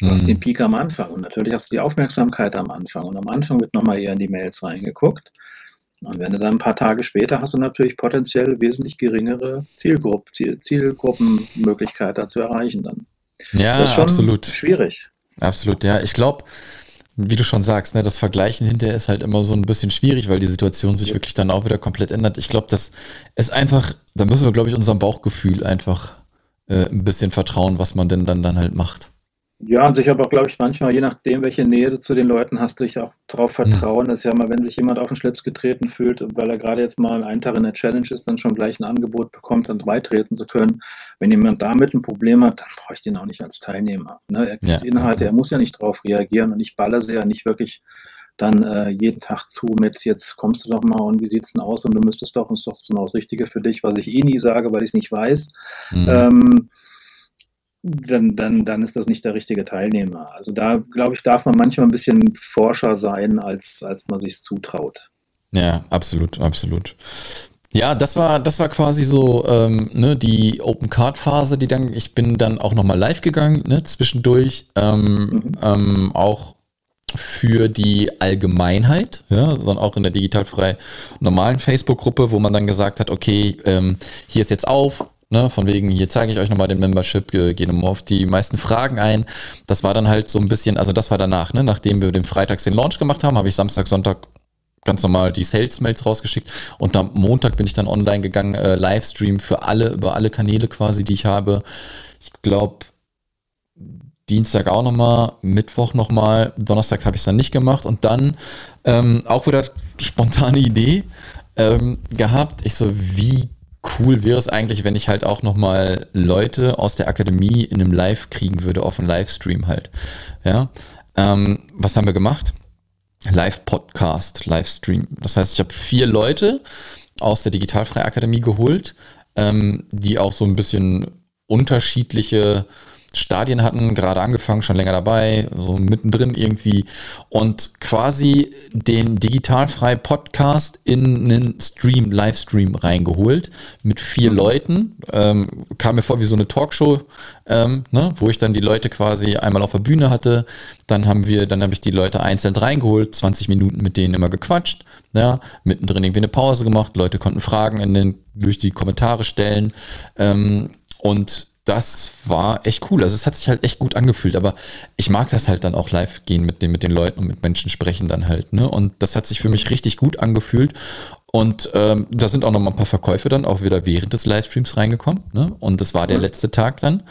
Du hast den mhm. Peak am Anfang und natürlich hast du die Aufmerksamkeit am Anfang. Und am Anfang wird nochmal eher in die Mails reingeguckt. Und wenn du dann ein paar Tage später hast du natürlich potenziell wesentlich geringere Zielgrupp, Ziel, Zielgruppenmöglichkeit da zu erreichen dann. Ja, das ist schon absolut. Schwierig. Absolut, ja. Ich glaube, wie du schon sagst, ne, das Vergleichen hinterher ist halt immer so ein bisschen schwierig, weil die Situation sich wirklich dann auch wieder komplett ändert. Ich glaube, das ist einfach, da müssen wir, glaube ich, unserem Bauchgefühl einfach äh, ein bisschen vertrauen, was man denn dann, dann halt macht. Ja, und sich aber auch, glaube ich, manchmal, je nachdem, welche Nähe du zu den Leuten hast, dich auch darauf hm. vertrauen, dass ja mal, wenn sich jemand auf den Schlips getreten fühlt, weil er gerade jetzt mal einen Tag in der Challenge ist, dann schon gleich ein Angebot bekommt, dann beitreten zu können. Wenn jemand damit ein Problem hat, dann brauche ich den auch nicht als Teilnehmer. Ne? Er kriegt ja, Inhalte, er muss ja nicht darauf reagieren und ich baller sie ja nicht wirklich dann äh, jeden Tag zu mit, jetzt kommst du doch mal und wie sieht's denn aus und du müsstest doch, und ist doch genau das Richtige für dich, was ich eh nie sage, weil ich es nicht weiß. Mhm. Ähm, dann, dann, dann ist das nicht der richtige Teilnehmer. Also da, glaube ich, darf man manchmal ein bisschen forscher sein, als, als man sich zutraut. Ja, absolut, absolut. Ja, das war, das war quasi so ähm, ne, die Open Card Phase, die dann, ich bin dann auch nochmal live gegangen, ne, zwischendurch, ähm, mhm. ähm, auch für die Allgemeinheit, ja, sondern auch in der digitalfrei normalen Facebook-Gruppe, wo man dann gesagt hat, okay, ähm, hier ist jetzt auf, Ne, von wegen, hier zeige ich euch nochmal den Membership, gehen nochmal auf die meisten Fragen ein. Das war dann halt so ein bisschen, also das war danach, ne, nachdem wir den Freitags den Launch gemacht haben, habe ich Samstag, Sonntag ganz normal die Sales-Mails rausgeschickt und am Montag bin ich dann online gegangen, äh, Livestream für alle, über alle Kanäle quasi, die ich habe. Ich glaube, Dienstag auch nochmal, Mittwoch nochmal, Donnerstag habe ich es dann nicht gemacht und dann ähm, auch wieder spontane Idee ähm, gehabt. Ich so, wie cool wäre es eigentlich, wenn ich halt auch nochmal Leute aus der Akademie in einem Live kriegen würde, auf einem Livestream halt. Ja. Ähm, was haben wir gemacht? Live-Podcast, Livestream. Das heißt, ich habe vier Leute aus der Digitalfreie Akademie geholt, ähm, die auch so ein bisschen unterschiedliche Stadien hatten, gerade angefangen, schon länger dabei, so mittendrin irgendwie und quasi den digitalfrei Podcast in einen Stream, Livestream reingeholt mit vier mhm. Leuten. Ähm, kam mir vor wie so eine Talkshow, ähm, ne, wo ich dann die Leute quasi einmal auf der Bühne hatte. Dann haben wir, dann habe ich die Leute einzeln reingeholt, 20 Minuten mit denen immer gequatscht, ja, mittendrin irgendwie eine Pause gemacht, Leute konnten Fragen in den, durch die Kommentare stellen. Ähm, und das war echt cool. Also es hat sich halt echt gut angefühlt, aber ich mag das halt dann auch live gehen mit den, mit den Leuten und mit Menschen sprechen dann halt, ne? Und das hat sich für mich richtig gut angefühlt. Und ähm, da sind auch noch mal ein paar Verkäufe dann auch wieder während des Livestreams reingekommen, ne? Und das war der letzte Tag dann.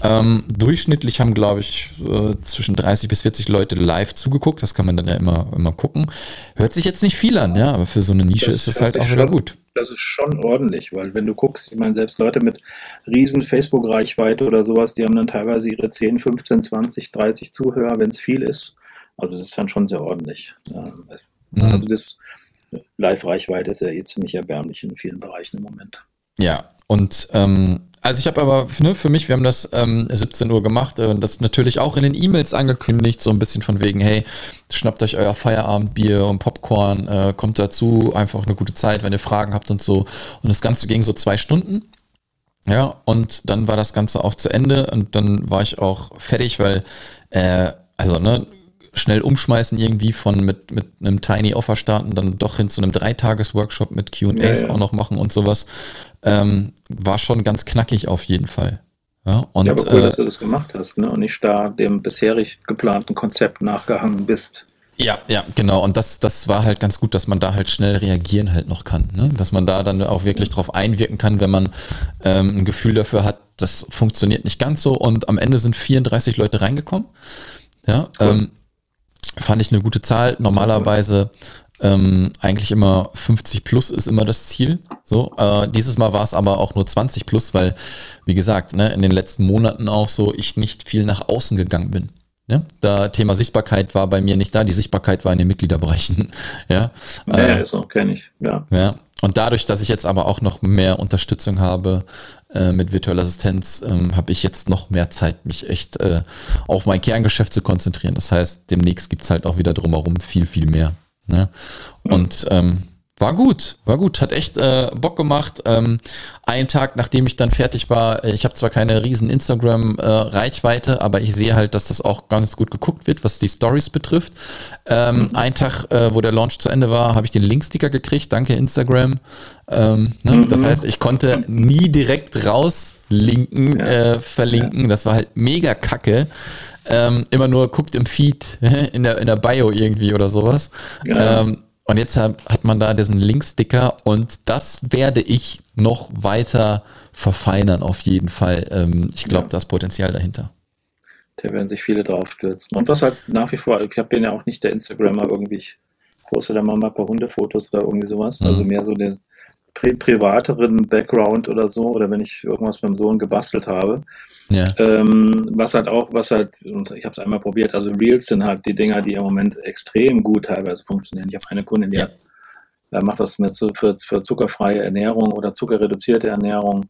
Ähm, durchschnittlich haben, glaube ich, äh, zwischen 30 bis 40 Leute live zugeguckt. Das kann man dann ja immer, immer gucken. Hört sich jetzt nicht viel an, ja, aber für so eine Nische das ist es halt auch wieder gut. Das ist schon ordentlich, weil wenn du guckst, ich meine, selbst Leute mit riesen Facebook-Reichweite oder sowas, die haben dann teilweise ihre 10, 15, 20, 30 Zuhörer, wenn es viel ist. Also das ist dann schon sehr ordentlich. Mhm. Also das Live-Reichweite ist ja eh ziemlich erbärmlich in vielen Bereichen im Moment. Ja, und ähm, also ich habe aber ne, für mich, wir haben das ähm, 17 Uhr gemacht und äh, das natürlich auch in den E-Mails angekündigt, so ein bisschen von wegen, hey, schnappt euch euer Feierabendbier und Popcorn, äh, kommt dazu, einfach eine gute Zeit, wenn ihr Fragen habt und so. Und das Ganze ging so zwei Stunden. Ja, und dann war das Ganze auch zu Ende und dann war ich auch fertig, weil, äh, also, ne, schnell umschmeißen irgendwie von mit, mit einem Tiny Offer starten, dann doch hin zu einem Dreitages-Workshop mit QAs ja, ja. auch noch machen und sowas. Ähm, war schon ganz knackig auf jeden Fall. Ja, und, ja aber cool, äh, dass du das gemacht hast, ne? Und nicht da dem bisherig geplanten Konzept nachgehangen bist. Ja, ja, genau. Und das, das war halt ganz gut, dass man da halt schnell reagieren halt noch kann. Ne? Dass man da dann auch wirklich drauf einwirken kann, wenn man ähm, ein Gefühl dafür hat, das funktioniert nicht ganz so. Und am Ende sind 34 Leute reingekommen. Ja, cool. ähm, fand ich eine gute Zahl. Normalerweise ähm, eigentlich immer 50 plus ist immer das Ziel. So, äh, dieses Mal war es aber auch nur 20 plus, weil, wie gesagt, ne, in den letzten Monaten auch so ich nicht viel nach außen gegangen bin. Ja, da Thema Sichtbarkeit war bei mir nicht da, die Sichtbarkeit war in den Mitgliederbereichen. Ja, ja äh, ist auch, kenne ich. Ja. ja. Und dadurch, dass ich jetzt aber auch noch mehr Unterstützung habe äh, mit virtueller Assistenz, ähm, habe ich jetzt noch mehr Zeit, mich echt äh, auf mein Kerngeschäft zu konzentrieren. Das heißt, demnächst gibt's halt auch wieder drumherum viel, viel mehr. Ne? Und ähm, war gut, war gut, hat echt äh, Bock gemacht. Ähm, einen Tag, nachdem ich dann fertig war, äh, ich habe zwar keine riesen Instagram-Reichweite, äh, aber ich sehe halt, dass das auch ganz gut geguckt wird, was die Stories betrifft. Ähm, mhm. Ein Tag, äh, wo der Launch zu Ende war, habe ich den Linksticker gekriegt, danke Instagram. Ähm, ne? mhm. Das heißt, ich konnte nie direkt rauslinken, ja. äh, verlinken. Ja. Das war halt mega kacke. Ähm, immer nur guckt im Feed, in der, in der Bio irgendwie oder sowas. Ja. Ähm, und jetzt hat man da diesen Linksticker und das werde ich noch weiter verfeinern auf jeden Fall. Ähm, ich glaube, ja. das Potenzial dahinter. Da werden sich viele drauf stürzen. Und was halt nach wie vor, ich bin ja auch nicht der Instagrammer irgendwie, ich poste da mal ein paar Hundefotos oder irgendwie sowas. Mhm. Also mehr so den pri privateren Background oder so, oder wenn ich irgendwas mit dem Sohn gebastelt habe. Ja. Ähm, was halt auch, was halt, und ich habe es einmal probiert, also Reels sind halt die Dinger, die im Moment extrem gut teilweise funktionieren. Ich habe eine Kundin, die ja. hat, macht das mit für, für zuckerfreie Ernährung oder zuckerreduzierte Ernährung.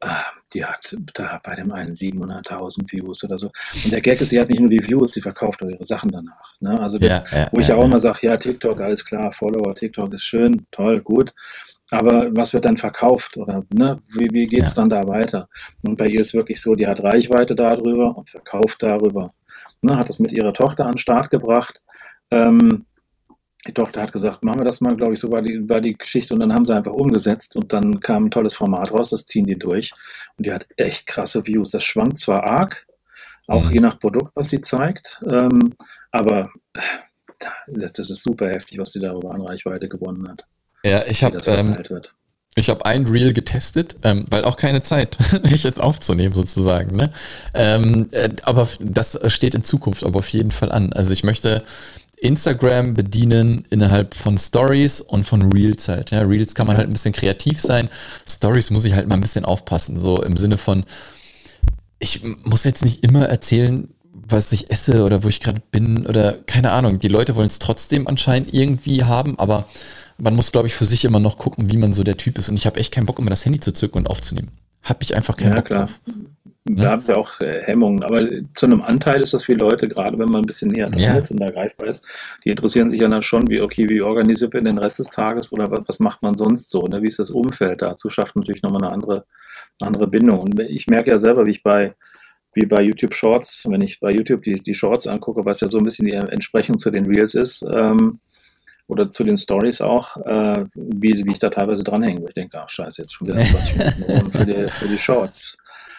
Ah, die hat da bei dem einen 700.000 Views oder so. Und der Gag ist, sie hat nicht nur die Views, sie verkauft auch ihre Sachen danach. Ne? Also das, ja, wo ich ja, auch immer sage, ja, TikTok, alles klar, Follower, TikTok ist schön, toll, gut. Aber was wird dann verkauft oder ne, wie, wie geht es dann da weiter? Und bei ihr ist wirklich so, die hat Reichweite darüber und verkauft darüber. Ne, hat das mit ihrer Tochter an den Start gebracht. Ähm, die Tochter hat gesagt, machen wir das mal, glaube ich, so war die, war die Geschichte und dann haben sie einfach umgesetzt und dann kam ein tolles Format raus, das ziehen die durch und die hat echt krasse Views. Das schwankt zwar arg, auch mhm. je nach Produkt, was sie zeigt, ähm, aber das ist super heftig, was sie darüber an Reichweite gewonnen hat. Ja, ich habe ähm, ich habe ein Reel getestet, ähm, weil auch keine Zeit, mich jetzt aufzunehmen sozusagen. Ne? Ähm, äh, aber das steht in Zukunft aber auf jeden Fall an. Also ich möchte Instagram bedienen innerhalb von Stories und von Reels halt. Ja, Reels kann man halt ein bisschen kreativ sein. Stories muss ich halt mal ein bisschen aufpassen, so im Sinne von, ich muss jetzt nicht immer erzählen, was ich esse oder wo ich gerade bin oder keine Ahnung. Die Leute wollen es trotzdem anscheinend irgendwie haben, aber man muss, glaube ich, für sich immer noch gucken, wie man so der Typ ist. Und ich habe echt keinen Bock, immer das Handy zu zücken und aufzunehmen. Habe ich einfach keinen ja, Bock klar. drauf. Da ja? haben wir auch äh, Hemmungen. Aber zu einem Anteil ist das für Leute, gerade wenn man ein bisschen näher dran ja. ist und da greifbar ist, die interessieren sich ja dann schon, wie, okay, wie organisiert man den Rest des Tages oder was, was macht man sonst so? Ne? Wie ist das Umfeld dazu? Schafft natürlich nochmal eine andere, andere Bindung. Und ich merke ja selber, wie ich bei wie bei YouTube Shorts, wenn ich bei YouTube die, die Shorts angucke, was ja so ein bisschen die Entsprechung zu den Reels ist, ähm, oder zu den Stories auch, äh, wie, wie ich da teilweise dranhänge, wo ich denke, ach scheiße, jetzt schon wieder 20 Minuten für die, für die Shorts.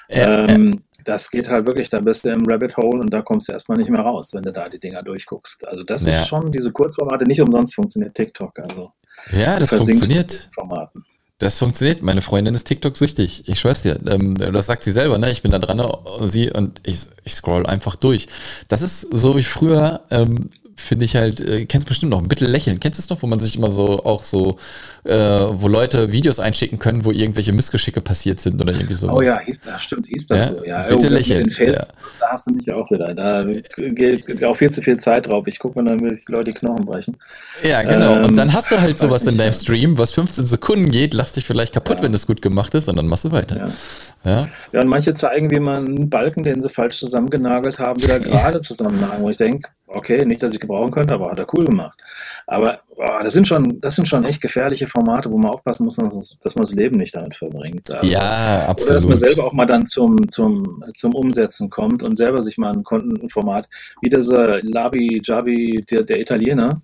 Ja, ähm, ja. Das geht halt wirklich, da bist du im Rabbit Hole und da kommst du erstmal nicht mehr raus, wenn du da die Dinger durchguckst. Also das ja. ist schon, diese Kurzformate, nicht umsonst funktioniert TikTok. Also ja, das funktioniert. Formaten. Das funktioniert. Meine Freundin ist TikTok-süchtig. Ich schwör's dir. Ähm, das sagt sie selber, ne? Ich bin da dran, sie und ich, ich scroll einfach durch. Das ist so wie früher, ähm, finde ich halt, äh, kennst bestimmt noch, Bitte lächeln. Kennst du es noch, wo man sich immer so auch so, äh, wo Leute Videos einschicken können, wo irgendwelche Missgeschicke passiert sind oder irgendwie sowas? Oh ja, hieß das, stimmt, hieß das ja? so. Ja, bitte lächeln. Ja. Da hast du mich auch wieder. Da geht auch viel zu viel Zeit drauf. Ich gucke mir dann, wie die Leute die Knochen brechen. Ja, genau. Ähm, und dann hast du halt sowas in deinem Stream, was 15 Sekunden geht, lass dich vielleicht kaputt, ja. wenn es gut gemacht ist, und dann machst du weiter. Ja. Ja. und manche zeigen, wie man einen Balken, den sie falsch zusammengenagelt haben, wieder gerade zusammennageln. Wo ich denke, okay, nicht, dass ich gebrauchen könnte, aber hat er cool gemacht. Aber boah, das, sind schon, das sind schon echt gefährliche Formate, wo man aufpassen muss, dass, man das Leben nicht damit verbringt. Also, ja, absolut. Oder dass man selber auch mal dann zum, zum, zum Umsetzen kommt und selber sich mal ein Kontenformat, wie dieser Labi Javi, der, der Italiener,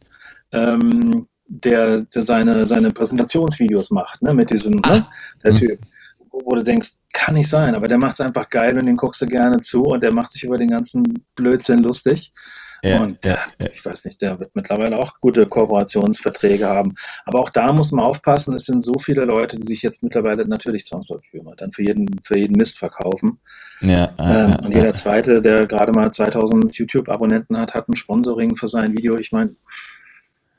ähm, der, der seine, seine Präsentationsvideos macht, ne, mit diesem, ah. ne, der hm. Typ wo du denkst, kann nicht sein, aber der macht es einfach geil und den guckst du gerne zu und der macht sich über den ganzen Blödsinn lustig. Ja, und ja, ja. ich weiß nicht, der wird mittlerweile auch gute Kooperationsverträge haben. Aber auch da muss man aufpassen, es sind so viele Leute, die sich jetzt mittlerweile natürlich zwangsläufig dann für jeden, für jeden Mist verkaufen. Ja, ähm, und jeder zweite, der gerade mal 2000 YouTube-Abonnenten hat, hat ein Sponsoring für sein Video. Ich meine,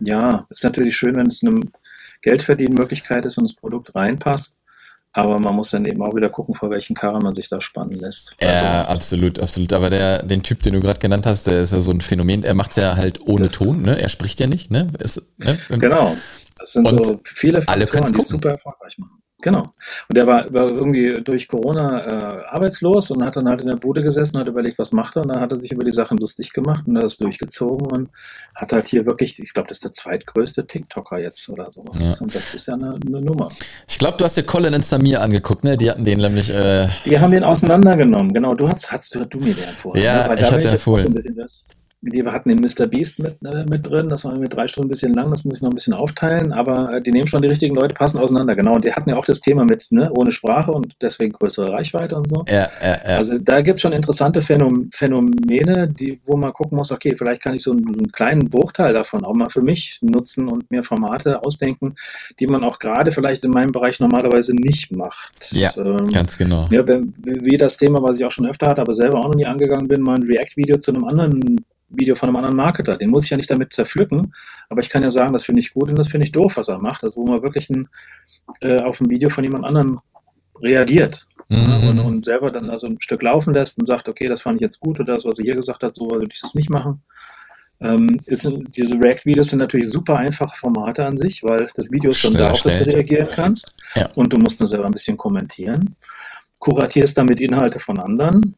ja, ist natürlich schön, wenn es eine Geldverdienmöglichkeit ist und das Produkt reinpasst. Aber man muss dann eben auch wieder gucken, vor welchen Karren man sich da spannen lässt. Ja, absolut, absolut. Aber der, den Typ, den du gerade genannt hast, der ist ja so ein Phänomen. Er macht es ja halt ohne Ton, ne? Er spricht ja nicht, ne? Ist, ne? Genau. Das sind Und so viele Faktoren, die super erfolgreich machen. Genau. Und der war, war irgendwie durch Corona äh, arbeitslos und hat dann halt in der Bude gesessen, hat überlegt, was macht er. Und dann hat er sich über die Sachen lustig gemacht und hat es durchgezogen und hat halt hier wirklich, ich glaube, das ist der zweitgrößte TikToker jetzt oder sowas. Ja. Und das ist ja eine, eine Nummer. Ich glaube, du hast dir Colin und Samir angeguckt, ne? Die hatten den nämlich. Äh die haben den auseinandergenommen, genau. Du hast, hast du, du mir den empfohlen. Ja, ne? ich hatte empfohlen. Die hatten den Mr. Beast mit, äh, mit drin, das war mit drei Stunden ein bisschen lang, das muss ich noch ein bisschen aufteilen, aber äh, die nehmen schon die richtigen Leute, passen auseinander, genau. Und die hatten ja auch das Thema mit ne, ohne Sprache und deswegen größere Reichweite und so. Ja, ja, ja. Also da gibt es schon interessante Phänom Phänomene, die, wo man gucken muss, okay, vielleicht kann ich so einen, einen, kleinen Bruchteil davon auch mal für mich nutzen und mir Formate ausdenken, die man auch gerade vielleicht in meinem Bereich normalerweise nicht macht. Ja, ähm, ganz genau. Ja, wie das Thema, was ich auch schon öfter hatte, aber selber auch noch nie angegangen bin, mal ein React-Video zu einem anderen Video von einem anderen Marketer. Den muss ich ja nicht damit zerpflücken, aber ich kann ja sagen, das finde ich gut und das finde ich doof, was er macht. Also wo man wirklich ein, äh, auf ein Video von jemand anderem reagiert. Mhm. Und, und, selber dann also ein Stück laufen lässt und sagt, okay, das fand ich jetzt gut oder das, was er hier gesagt hat, so würde ich das nicht machen. Ähm, ist, diese React-Videos sind natürlich super einfache Formate an sich, weil das Video ist schon da, auf das du reagieren kannst. Ja. Und du musst nur selber ein bisschen kommentieren. Kuratierst damit Inhalte von anderen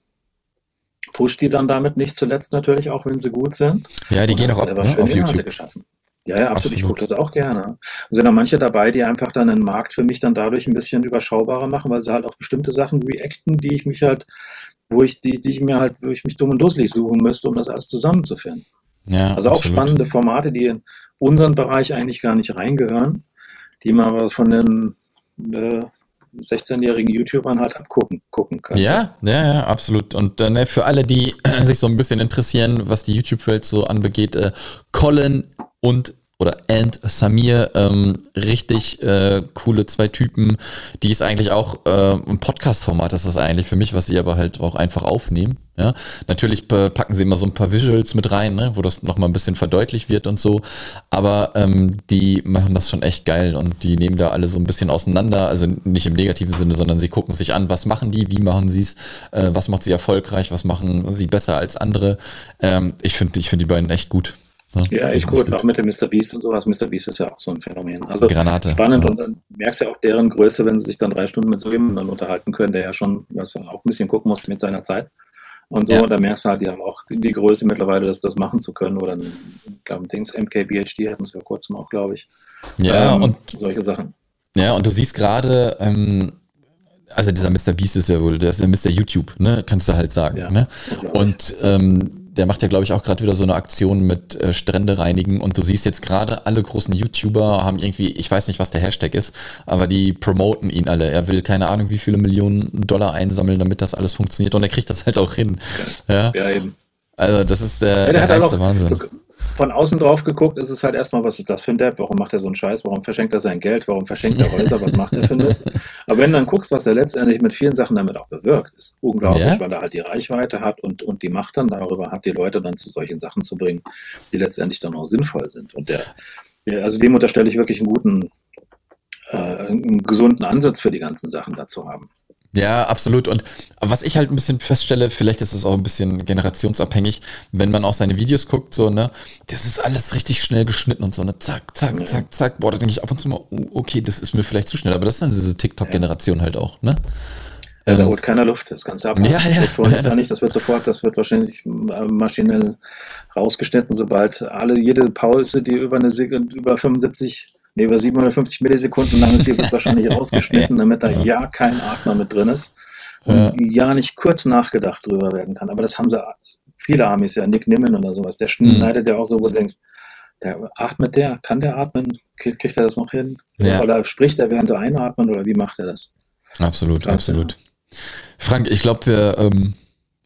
pusht die dann damit nicht zuletzt natürlich auch, wenn sie gut sind. Ja, die gehen auch ab, ne, auf YouTube. Geschaffen. Ja, ja, absolut. absolut. Ich gucke das auch gerne. Es sind auch manche dabei, die einfach dann den Markt für mich dann dadurch ein bisschen überschaubarer machen, weil sie halt auf bestimmte Sachen reacten, die ich mich halt, wo ich, die, die ich mir halt, wo ich mich dumm und dusselig suchen müsste, um das alles zusammenzufinden. Ja, also auch absolut. spannende Formate, die in unseren Bereich eigentlich gar nicht reingehören, die man aber von den äh, 16-jährigen YouTubern halt abgucken gucken können. Ja, ja, ja, absolut. Und äh, ne, für alle, die äh, sich so ein bisschen interessieren, was die YouTube-Welt so anbegeht, äh, Colin und oder and Samir, ähm, richtig äh, coole zwei Typen, die ist eigentlich auch äh, ein Podcast-Format, das ist eigentlich für mich, was sie aber halt auch einfach aufnehmen. Ja, natürlich packen sie immer so ein paar Visuals mit rein, ne, wo das nochmal ein bisschen verdeutlicht wird und so. Aber ähm, die machen das schon echt geil und die nehmen da alle so ein bisschen auseinander. Also nicht im negativen Sinne, sondern sie gucken sich an, was machen die, wie machen sie es, äh, was macht sie erfolgreich, was machen sie besser als andere. Ähm, ich finde ich finde die beiden echt gut. Ne? Ja, echt gut. Auch mit dem Mr. Beast und sowas. Mr. Beast ist ja auch so ein Phänomen. Also Granate. spannend ja. und dann merkst du ja auch deren Größe, wenn sie sich dann drei Stunden mit so jemandem unterhalten können, der ja schon was auch ein bisschen gucken muss mit seiner Zeit. Und so, ja. da merkst du halt, die haben auch die Größe mittlerweile, das, das machen zu können. Oder ein, ich glaube, Dings, MKBHD hatten sie vor kurzem auch, glaube ich. Ja, ähm, und solche Sachen. Ja, und du siehst gerade, ähm, also dieser Mr. Beast ist ja wohl, der ist ja Mr. YouTube, ne? Kannst du halt sagen. Ja, ne? Und ähm, der macht ja, glaube ich, auch gerade wieder so eine Aktion mit äh, Strände reinigen. Und du siehst jetzt gerade, alle großen YouTuber haben irgendwie, ich weiß nicht, was der Hashtag ist, aber die promoten ihn alle. Er will keine Ahnung, wie viele Millionen Dollar einsammeln, damit das alles funktioniert. Und er kriegt das halt auch hin. Ja, ja eben. Also das ist der, ja, der, der reinste Wahnsinn von außen drauf geguckt, ist es halt erstmal, was ist das für ein Depp? Warum macht er so einen Scheiß? Warum verschenkt er sein Geld? Warum verschenkt er Häuser? Was macht er für Mist? Aber wenn du dann guckst, was er letztendlich mit vielen Sachen damit auch bewirkt, ist unglaublich, ja. weil er halt die Reichweite hat und, und die Macht dann darüber hat, die Leute dann zu solchen Sachen zu bringen, die letztendlich dann auch sinnvoll sind. Und der, der also dem unterstelle ich wirklich einen guten, äh, einen gesunden Ansatz für die ganzen Sachen dazu haben. Ja, absolut. Und was ich halt ein bisschen feststelle, vielleicht ist es auch ein bisschen generationsabhängig, wenn man auch seine Videos guckt, so, ne, das ist alles richtig schnell geschnitten und so, ne, zack, zack, zack, zack. Boah, da denke ich ab und zu mal, oh, okay, das ist mir vielleicht zu schnell, aber das ist dann diese TikTok-Generation halt auch, ne? Ja, da ähm, holt keiner Luft, das ganze ab. Ja, ja. Ist ja nicht, das wird sofort, das wird wahrscheinlich äh, maschinell rausgeschnitten, sobald alle, jede Pause, die über eine Sekunde, über 75, nee, über 750 Millisekunden lang ist, die wird wahrscheinlich rausgeschnitten, damit da ja kein Atmer mit drin ist und ja. ja nicht kurz nachgedacht drüber werden kann. Aber das haben sie viele Amis ja, Nick Nimmen oder sowas, der mhm. schneidet ja auch so, wo du denkst, der atmet der, kann der atmen? Kriegt er das noch hin? Ja. Oder spricht er während er einatmet oder wie macht er das? Absolut, Klasse. absolut. Frank, ich glaube, wir ähm,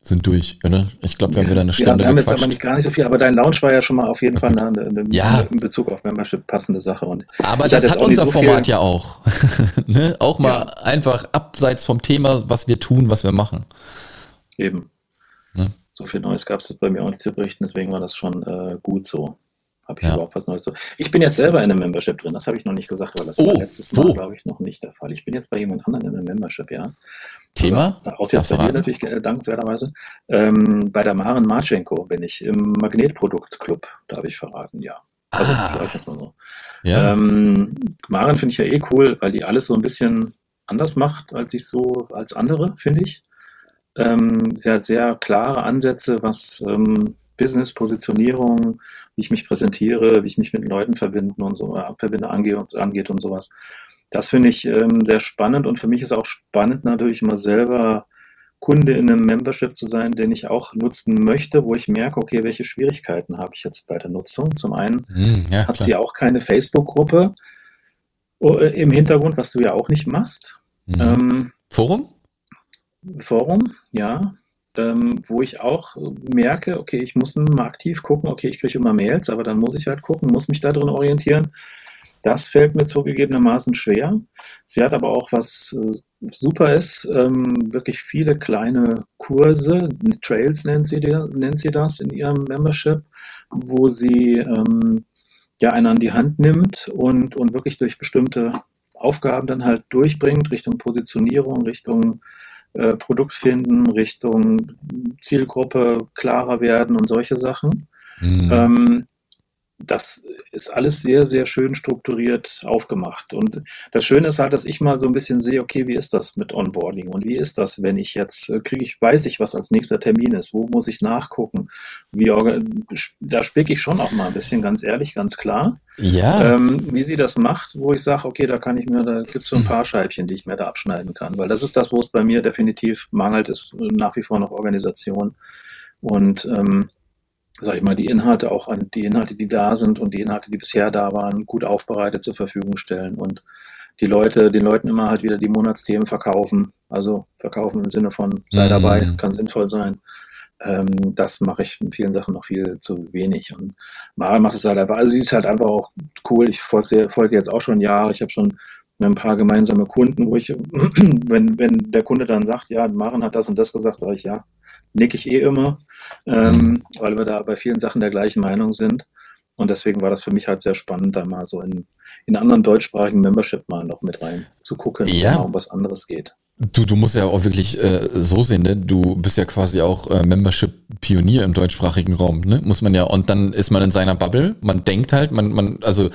sind durch, oder? Ich glaube, wir haben wieder eine Stunde. Ja, wir haben jetzt aber nicht gar nicht so viel, aber dein Lounge war ja schon mal auf jeden Fall eine, eine, eine ja. in Bezug auf Membership passende Sache. Und aber das hat unser so Format ja auch. ne? Auch mal ja. einfach abseits vom Thema, was wir tun, was wir machen. Eben. Ne? So viel Neues gab es bei mir auch nicht zu berichten, deswegen war das schon äh, gut so. Habe ich ja. überhaupt was Neues zu. Ich bin jetzt selber in einem Membership drin, das habe ich noch nicht gesagt, weil das oh, war letztes Mal, glaube ich, noch nicht der Fall. Ich bin jetzt bei jemand anderem in einem Membership, ja. Thema? Also, aus jetzt bei dir natürlich äh, dankenswerterweise. Ähm, bei der Maren Marchenko bin ich im Magnetproduktclub, darf ich verraten, ja. Also ah. so. Ja. Ähm, Maren finde ich ja eh cool, weil die alles so ein bisschen anders macht, als ich so, als andere, finde ich. Ähm, sie hat sehr klare Ansätze, was ähm, Business, Positionierung, wie ich mich präsentiere, wie ich mich mit Leuten verbinden und so, äh, verbinde, angehe und, angeht und sowas. Das finde ich ähm, sehr spannend und für mich ist auch spannend natürlich immer selber Kunde in einem Membership zu sein, den ich auch nutzen möchte, wo ich merke, okay, welche Schwierigkeiten habe ich jetzt bei der Nutzung? Zum einen hm, ja, hat klar. sie auch keine Facebook-Gruppe äh, im Hintergrund, was du ja auch nicht machst. Mhm. Ähm, Forum? Forum, ja. Ähm, wo ich auch merke, okay, ich muss mal aktiv gucken, okay, ich kriege immer Mails, aber dann muss ich halt gucken, muss mich da drin orientieren. Das fällt mir zugegebenermaßen schwer. Sie hat aber auch was äh, super ist, ähm, wirklich viele kleine Kurse, Trails nennt sie, nennt sie das in ihrem Membership, wo sie ähm, ja einen an die Hand nimmt und, und wirklich durch bestimmte Aufgaben dann halt durchbringt, Richtung Positionierung, Richtung äh, Produkt finden, Richtung Zielgruppe klarer werden und solche Sachen. Mhm. Ähm, das ist alles sehr, sehr schön strukturiert aufgemacht. Und das Schöne ist halt, dass ich mal so ein bisschen sehe, okay, wie ist das mit Onboarding und wie ist das, wenn ich jetzt äh, kriege ich, weiß ich, was als nächster Termin ist, wo muss ich nachgucken? Wie, da spicke ich schon auch mal ein bisschen, ganz ehrlich, ganz klar. Ja. Ähm, wie sie das macht, wo ich sage, okay, da kann ich mir, da gibt es so ein paar Scheibchen, die ich mir da abschneiden kann. Weil das ist das, wo es bei mir definitiv mangelt, ist nach wie vor noch Organisation. Und ähm, sag ich mal, die Inhalte auch an die Inhalte, die da sind und die Inhalte, die bisher da waren, gut aufbereitet zur Verfügung stellen und die Leute, den Leuten immer halt wieder die Monatsthemen verkaufen. Also verkaufen im Sinne von sei mhm. dabei, kann sinnvoll sein. Ähm, das mache ich in vielen Sachen noch viel zu wenig. Und Mara macht es halt einfach, also sie ist halt einfach auch cool. Ich folge, folge jetzt auch schon Jahre. Ich habe schon ein paar gemeinsame Kunden, wo ich, wenn, wenn der Kunde dann sagt, ja, Maren hat das und das gesagt, sage ich, ja, nick ich eh immer, ähm, mhm. weil wir da bei vielen Sachen der gleichen Meinung sind. Und deswegen war das für mich halt sehr spannend, da mal so in, in anderen deutschsprachigen Membership mal noch mit rein zu gucken, ja. um was anderes geht. Du, du musst ja auch wirklich äh, so sehen, ne? Du bist ja quasi auch äh, Membership-Pionier im deutschsprachigen Raum, ne? Muss man ja. Und dann ist man in seiner Bubble, man denkt halt, man, man, also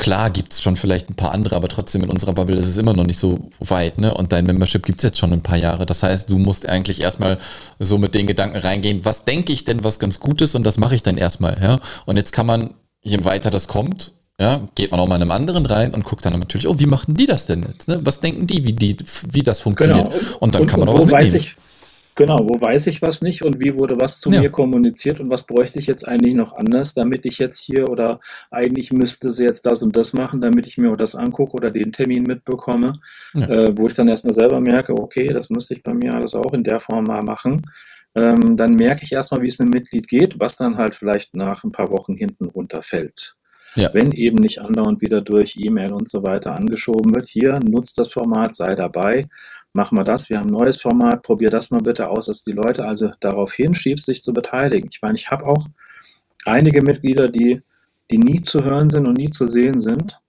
Klar gibt es schon vielleicht ein paar andere, aber trotzdem in unserer Bubble ist es immer noch nicht so weit, ne? Und dein Membership gibt es jetzt schon ein paar Jahre. Das heißt, du musst eigentlich erstmal so mit den Gedanken reingehen, was denke ich denn, was ganz gut ist und das mache ich dann erstmal, ja? Und jetzt kann man, je weiter das kommt, ja, geht man auch mal in einem anderen rein und guckt dann natürlich, oh, wie machen die das denn jetzt? Ne? Was denken die, wie die, wie das funktioniert? Genau. Und dann und, kann man auch was mitnehmen. Ich, Genau, wo weiß ich was nicht und wie wurde was zu ja. mir kommuniziert und was bräuchte ich jetzt eigentlich noch anders, damit ich jetzt hier oder eigentlich müsste sie jetzt das und das machen, damit ich mir das angucke oder den Termin mitbekomme, ja. äh, wo ich dann erstmal selber merke, okay, das müsste ich bei mir alles auch in der Form mal machen. Ähm, dann merke ich erstmal, wie es einem Mitglied geht, was dann halt vielleicht nach ein paar Wochen hinten runterfällt. Ja. Wenn eben nicht andauernd wieder durch E-Mail und so weiter angeschoben wird, hier nutzt das Format, sei dabei machen wir das, wir haben ein neues Format, probier das mal bitte aus, dass die Leute also darauf hinschiebst, sich zu beteiligen. Ich meine, ich habe auch einige Mitglieder, die, die nie zu hören sind und nie zu sehen sind.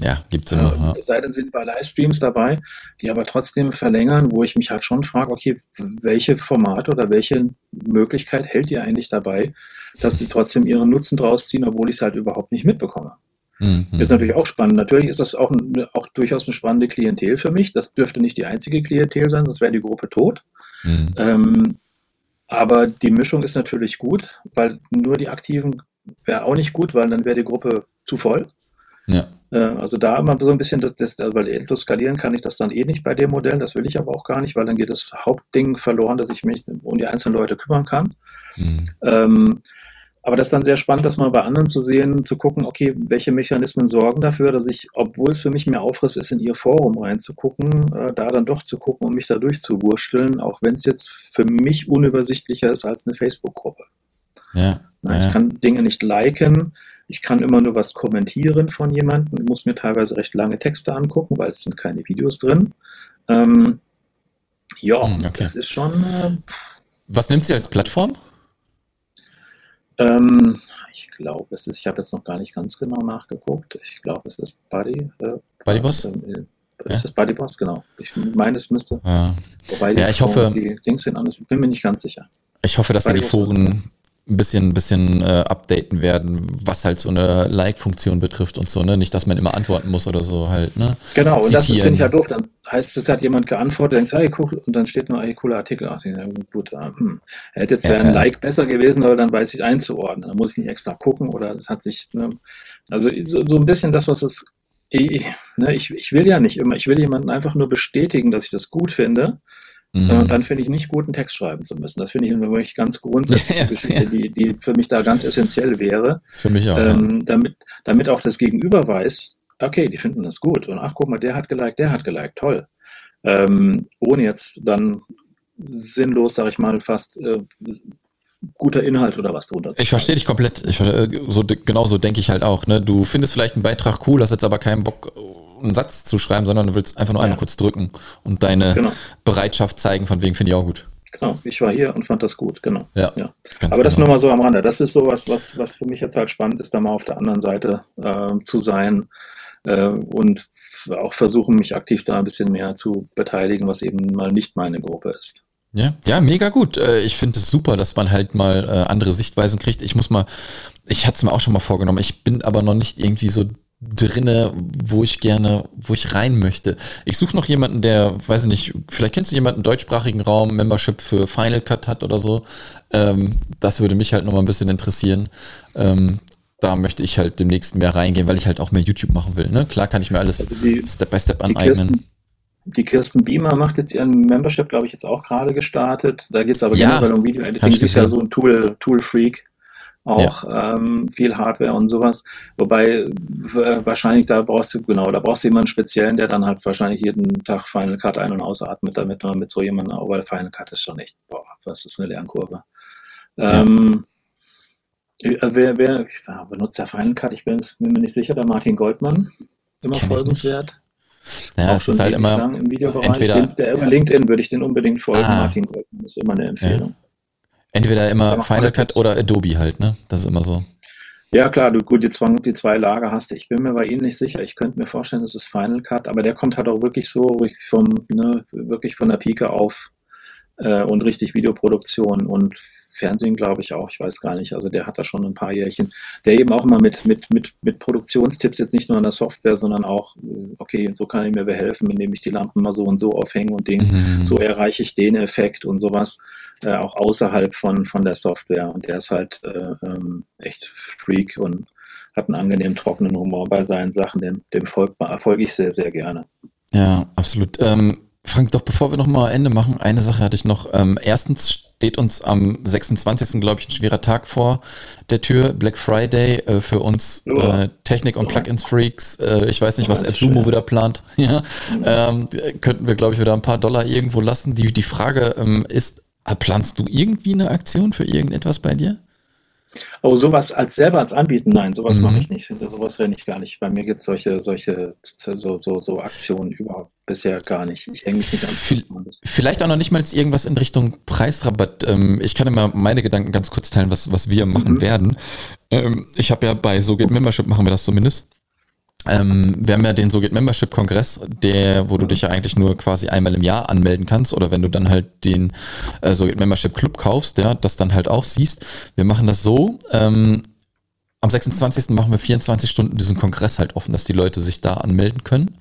Ja, gibt es immer. Ja. Sei denn, sind bei Livestreams dabei, die aber trotzdem verlängern, wo ich mich halt schon frage, okay, welche Formate oder welche Möglichkeit hält ihr eigentlich dabei, dass sie trotzdem ihren Nutzen draus ziehen, obwohl ich es halt überhaupt nicht mitbekomme. Mhm. Ist natürlich auch spannend. Natürlich ist das auch, auch durchaus eine spannende Klientel für mich. Das dürfte nicht die einzige Klientel sein, sonst wäre die Gruppe tot. Mhm. Ähm, aber die Mischung ist natürlich gut, weil nur die Aktiven wäre auch nicht gut, weil dann wäre die Gruppe zu voll. Ja. Äh, also da immer so ein bisschen, das, das, weil endlos skalieren kann ich das dann eh nicht bei dem Modell, das will ich aber auch gar nicht, weil dann geht das Hauptding verloren, dass ich mich um die einzelnen Leute kümmern kann. Mhm. Ähm, aber das ist dann sehr spannend, das mal bei anderen zu sehen, zu gucken, okay, welche Mechanismen sorgen dafür, dass ich, obwohl es für mich mehr Aufriss ist, in ihr Forum reinzugucken, äh, da dann doch zu gucken und mich da durchzuwurschteln, auch wenn es jetzt für mich unübersichtlicher ist als eine Facebook-Gruppe. Ja, Na, ja. Ich kann Dinge nicht liken, ich kann immer nur was kommentieren von jemandem, ich muss mir teilweise recht lange Texte angucken, weil es sind keine Videos drin. Ähm, ja, hm, okay. das ist schon. Äh, was nimmt sie als Plattform? Ähm, ich glaube, es ist, ich habe jetzt noch gar nicht ganz genau nachgeguckt. Ich glaube, es ist Buddy. Äh, Buddyboss? Äh, ja. Ist das Buddyboss, genau. Ich meine, es müsste. Ja, wobei ja ich hoffe. Die Dings sind anders, bin mir nicht ganz sicher. Ich hoffe, dass da die Foren ein bisschen, bisschen äh, updaten werden, was halt so eine Like-Funktion betrifft und so, ne? Nicht, dass man immer antworten muss oder so halt, ne? Genau, und das finde ich ja doof. Dann heißt es, hat jemand geantwortet, denkst, hey, cool, und dann steht nur, hey, cooler Artikel. Ach, ja, gut, äh, hm. Hätte jetzt ja, ein Like besser gewesen, aber dann weiß ich einzuordnen. Dann muss ich nicht extra gucken oder hat sich, ne? Also so, so ein bisschen das, was es ich, ne, ich, ich will ja nicht immer, ich will jemanden einfach nur bestätigen, dass ich das gut finde. Mhm. Und dann finde ich nicht gut, einen Text schreiben zu müssen. Das finde ich eine wirklich ganz grundsätzliche ja, Geschichte, ja. Die, die für mich da ganz essentiell wäre. Für mich auch. Ähm, ja. damit, damit auch das Gegenüber weiß, okay, die finden das gut. Und ach, guck mal, der hat geliked, der hat geliked, toll. Ähm, ohne jetzt dann sinnlos, sage ich mal, fast äh, guter Inhalt oder was drunter. Ich verstehe dich komplett. Ich, äh, so, genau so denke ich halt auch. Ne? Du findest vielleicht einen Beitrag cool, hast jetzt aber keinen Bock einen Satz zu schreiben, sondern du willst einfach nur ja. einmal kurz drücken und deine genau. Bereitschaft zeigen, von wegen finde ich auch gut. Genau, ich war hier und fand das gut, genau. Ja, ja. Aber genau. das nur mal so am Rande. Das ist sowas, was, was für mich jetzt halt spannend ist, da mal auf der anderen Seite äh, zu sein äh, und auch versuchen, mich aktiv da ein bisschen mehr zu beteiligen, was eben mal nicht meine Gruppe ist. Ja, ja, mega gut. Äh, ich finde es super, dass man halt mal äh, andere Sichtweisen kriegt. Ich muss mal, ich hatte es mir auch schon mal vorgenommen. Ich bin aber noch nicht irgendwie so drinne, wo ich gerne, wo ich rein möchte. Ich suche noch jemanden, der, weiß ich nicht, vielleicht kennst du jemanden im deutschsprachigen Raum, Membership für Final Cut hat oder so. Ähm, das würde mich halt noch mal ein bisschen interessieren. Ähm, da möchte ich halt demnächst mehr reingehen, weil ich halt auch mehr YouTube machen will. Ne? Klar kann ich mir alles also die, Step by Step aneignen. Die Kirsten, die Kirsten Beamer macht jetzt ihren Membership, glaube ich, jetzt auch gerade gestartet. Da geht es aber ja, generell um Video-Editing. Die ist ja so ein Tool-Freak. Tool auch ja. ähm, viel Hardware und sowas. Wobei äh, wahrscheinlich da brauchst du, genau, da brauchst du jemanden speziellen, der dann halt wahrscheinlich jeden Tag Final Cut ein- und ausatmet, damit man mit so jemandem, weil Final Cut ist schon echt, boah, was ist eine Lernkurve. Ähm, äh, wer, wer ja, benutzt der Final Cut? Ich bin, bin, mir nicht sicher, der Martin Goldmann, immer Kenn folgenswert. Ja, es ist halt immer entweder der, der LinkedIn würde ich den unbedingt folgen. Ah. Martin Goldmann ist immer eine Empfehlung. Entweder immer Final Cut oder Adobe halt, ne? Das ist immer so. Ja, klar, du gut, die, Zwang, die zwei Lager hast. Ich bin mir bei Ihnen nicht sicher. Ich könnte mir vorstellen, das ist Final Cut, aber der kommt halt auch wirklich so wirklich vom, ne, wirklich von der Pike auf äh, und richtig Videoproduktion und Fernsehen, glaube ich auch, ich weiß gar nicht. Also der hat da schon ein paar Jährchen, der eben auch immer mit, mit, mit, mit Produktionstipps jetzt nicht nur an der Software, sondern auch, äh, okay, so kann ich mir behelfen, indem ich die Lampen mal so und so aufhänge und den, mhm. so erreiche ich den Effekt und sowas, äh, auch außerhalb von, von der Software. Und der ist halt äh, ähm, echt Freak und hat einen angenehm trockenen Humor bei seinen Sachen, dem, dem folge folg ich sehr, sehr gerne. Ja, absolut. Ähm, Frank, doch bevor wir nochmal Ende machen, eine Sache hatte ich noch. Ähm, erstens steht uns am 26. glaube ich ein schwerer Tag vor der Tür. Black Friday äh, für uns äh, Technik- und Plugins-Freaks. Äh, ich weiß nicht, was AppSumo wieder plant. ja. Ähm, könnten wir, glaube ich, wieder ein paar Dollar irgendwo lassen. Die, die Frage ähm, ist, planst du irgendwie eine Aktion für irgendetwas bei dir? Oh, sowas als selber als Anbieten, nein, sowas mhm. mache ich nicht. Sowas renne ich gar nicht. Bei mir gibt es solche, solche so, so, so Aktionen überhaupt bisher gar nicht. Ich hänge mich nicht an. Vielleicht auch noch nicht mal irgendwas in Richtung Preisrabatt. Ähm, ich kann immer meine Gedanken ganz kurz teilen, was, was wir machen mhm. werden. Ähm, ich habe ja bei So geht Membership machen wir das zumindest. Ähm, wir haben ja den SoGit Membership Kongress, der, wo du dich ja eigentlich nur quasi einmal im Jahr anmelden kannst oder wenn du dann halt den äh, SoGit Membership Club kaufst, ja, das dann halt auch siehst. Wir machen das so, ähm, am 26. machen wir 24 Stunden diesen Kongress halt offen, dass die Leute sich da anmelden können.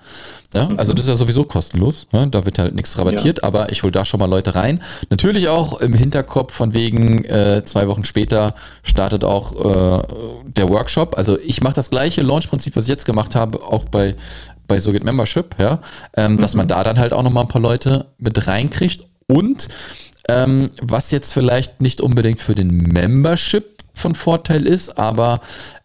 Ja, mhm. also das ist ja sowieso kostenlos. Ja, da wird halt nichts rabattiert, ja. aber ich hole da schon mal Leute rein. Natürlich auch im Hinterkopf von wegen äh, zwei Wochen später startet auch äh, der Workshop. Also ich mache das gleiche Launch-Prinzip, was ich jetzt gemacht habe, auch bei bei SoGit Membership, ja, ähm, mhm. dass man da dann halt auch noch mal ein paar Leute mit reinkriegt und ähm, was jetzt vielleicht nicht unbedingt für den Membership von Vorteil ist, aber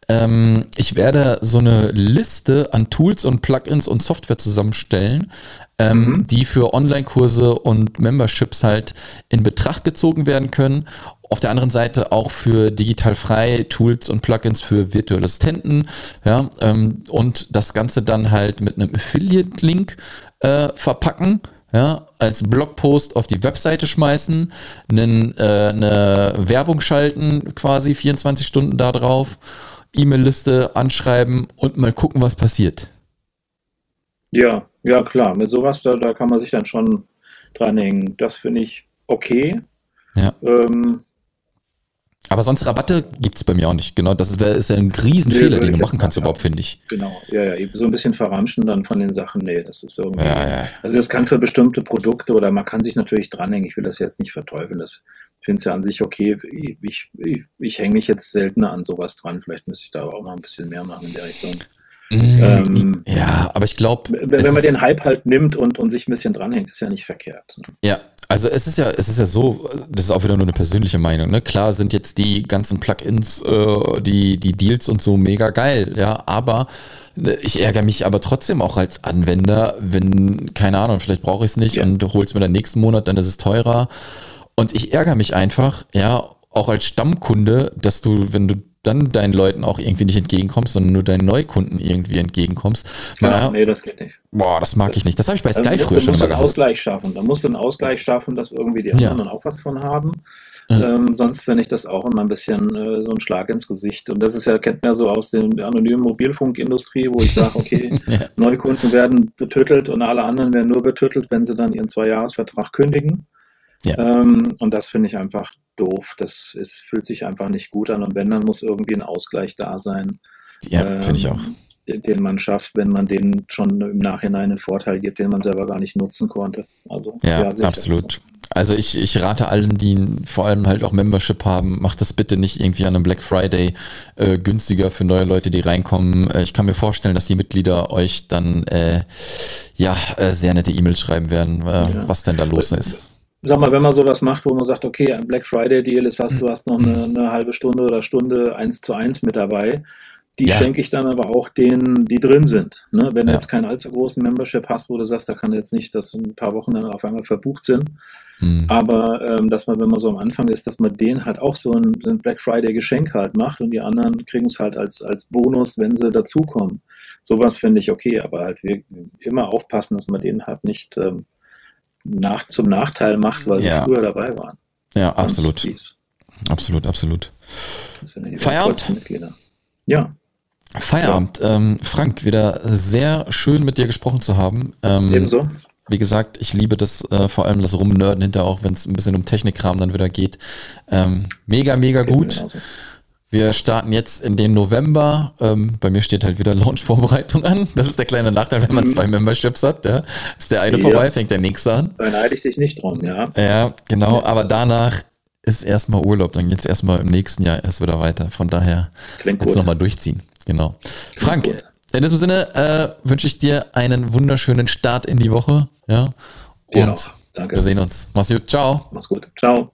ähm, ich werde so eine Liste an Tools und Plugins und Software zusammenstellen, ähm, mhm. die für Online-Kurse und Memberships halt in Betracht gezogen werden können. Auf der anderen Seite auch für digital frei Tools und Plugins für virtuelle Assistenten, ja, ähm, und das Ganze dann halt mit einem Affiliate-Link äh, verpacken ja, als Blogpost auf die Webseite schmeißen, einen, äh, eine Werbung schalten, quasi 24 Stunden da drauf, E-Mail-Liste anschreiben und mal gucken, was passiert. Ja, ja, klar. Mit sowas, da, da kann man sich dann schon dranhängen. Das finde ich okay. Ja. Ähm, aber sonst Rabatte gibt es bei mir auch nicht. Genau, das ist, ist ein Riesenfehler, nee, den du machen kannst überhaupt, finde ich. Genau, ja, ja, so ein bisschen verramschen dann von den Sachen, nee, das ist irgendwie. Ja, ja. Also das kann für bestimmte Produkte oder man kann sich natürlich dranhängen, ich will das jetzt nicht verteufeln, das, ich finde es ja an sich okay, ich, ich, ich hänge mich jetzt seltener an sowas dran, vielleicht müsste ich da aber auch mal ein bisschen mehr machen in der Richtung. Mm, ähm, ja, aber ich glaube. Wenn man den Hype halt nimmt und, und sich ein bisschen dranhängt, ist ja nicht verkehrt. Ne? Ja, also es ist ja, es ist ja so, das ist auch wieder nur eine persönliche Meinung, ne? Klar sind jetzt die ganzen Plugins, äh, die, die Deals und so mega geil, ja, aber ne, ich ärgere mich aber trotzdem auch als Anwender, wenn, keine Ahnung, vielleicht brauche ich es nicht ja. und holst mir dann nächsten Monat, dann ist es teurer. Und ich ärgere mich einfach, ja, auch als Stammkunde, dass du, wenn du dann deinen Leuten auch irgendwie nicht entgegenkommst, sondern nur deinen Neukunden irgendwie entgegenkommst. Ja, naja, nee, das geht nicht. Boah, das mag ich nicht. Das habe ich bei Sky also, früher schon immer gehabt. Ausgleich schaffen. Da musst du einen Ausgleich schaffen, dass irgendwie die anderen ja. auch was von haben. Ähm, sonst finde ich das auch immer ein bisschen äh, so ein Schlag ins Gesicht. Und das ist ja, kennt man so aus der anonymen Mobilfunkindustrie, wo ich sage, okay, ja. Neukunden werden betüttelt und alle anderen werden nur betüttelt, wenn sie dann ihren Zweijahresvertrag kündigen. Ja. Ähm, und das finde ich einfach doof. Das ist, fühlt sich einfach nicht gut an. Und wenn, dann muss irgendwie ein Ausgleich da sein. Ja, ähm, finde ich auch. Den man schafft, wenn man denen schon im Nachhinein einen Vorteil gibt, den man selber gar nicht nutzen konnte. Also, ja, ja absolut. So. Also ich, ich rate allen, die vor allem halt auch Membership haben, macht das bitte nicht irgendwie an einem Black Friday äh, günstiger für neue Leute, die reinkommen. Äh, ich kann mir vorstellen, dass die Mitglieder euch dann äh, ja äh, sehr nette E-Mails schreiben werden, äh, ja. was denn da los ist sag mal, wenn man sowas macht, wo man sagt, okay, ein Black Friday Deal ist, hast du hast noch eine, eine, halbe Stunde oder Stunde eins zu eins mit dabei. Die ja. schenke ich dann aber auch denen, die drin sind. Ne? Wenn du jetzt keinen allzu großen Membership hast, wo du sagst, da kann jetzt nicht, dass ein paar Wochen dann auf einmal verbucht sind. Mhm. Aber ähm, dass man, wenn man so am Anfang ist, dass man denen halt auch so ein, ein Black Friday Geschenk halt macht und die anderen kriegen es halt als, als Bonus, wenn sie dazukommen. Sowas finde ich okay, aber halt wir immer aufpassen, dass man denen halt nicht ähm, nach, zum Nachteil macht, weil ja. sie früher dabei waren. Ja, absolut. Absolut, absolut. Feierabend. Ja. Feierabend. Ja. Ähm, Frank, wieder sehr schön mit dir gesprochen zu haben. Ähm, Ebenso. Wie gesagt, ich liebe das, äh, vor allem das Rumnörden hinter, auch wenn es ein bisschen um Technikkram dann wieder geht. Ähm, mega, mega gut. Genauso. Wir starten jetzt in den November. Ähm, bei mir steht halt wieder Launch-Vorbereitung an. Das ist der kleine Nachteil, wenn man mhm. zwei Memberships hat. Ja. Ist der eine ja. vorbei, fängt der nächste an. Dann halte ich dich nicht dran, ja. Ja, genau. Aber danach ist erstmal Urlaub. Dann geht es erstmal im nächsten Jahr erst wieder weiter. Von daher Klingt jetzt nochmal durchziehen. Genau. Klingt Frank, gut. in diesem Sinne äh, wünsche ich dir einen wunderschönen Start in die Woche. Ja. Und ja, danke. wir sehen uns. Mach's gut. Ciao. Mach's gut. Ciao.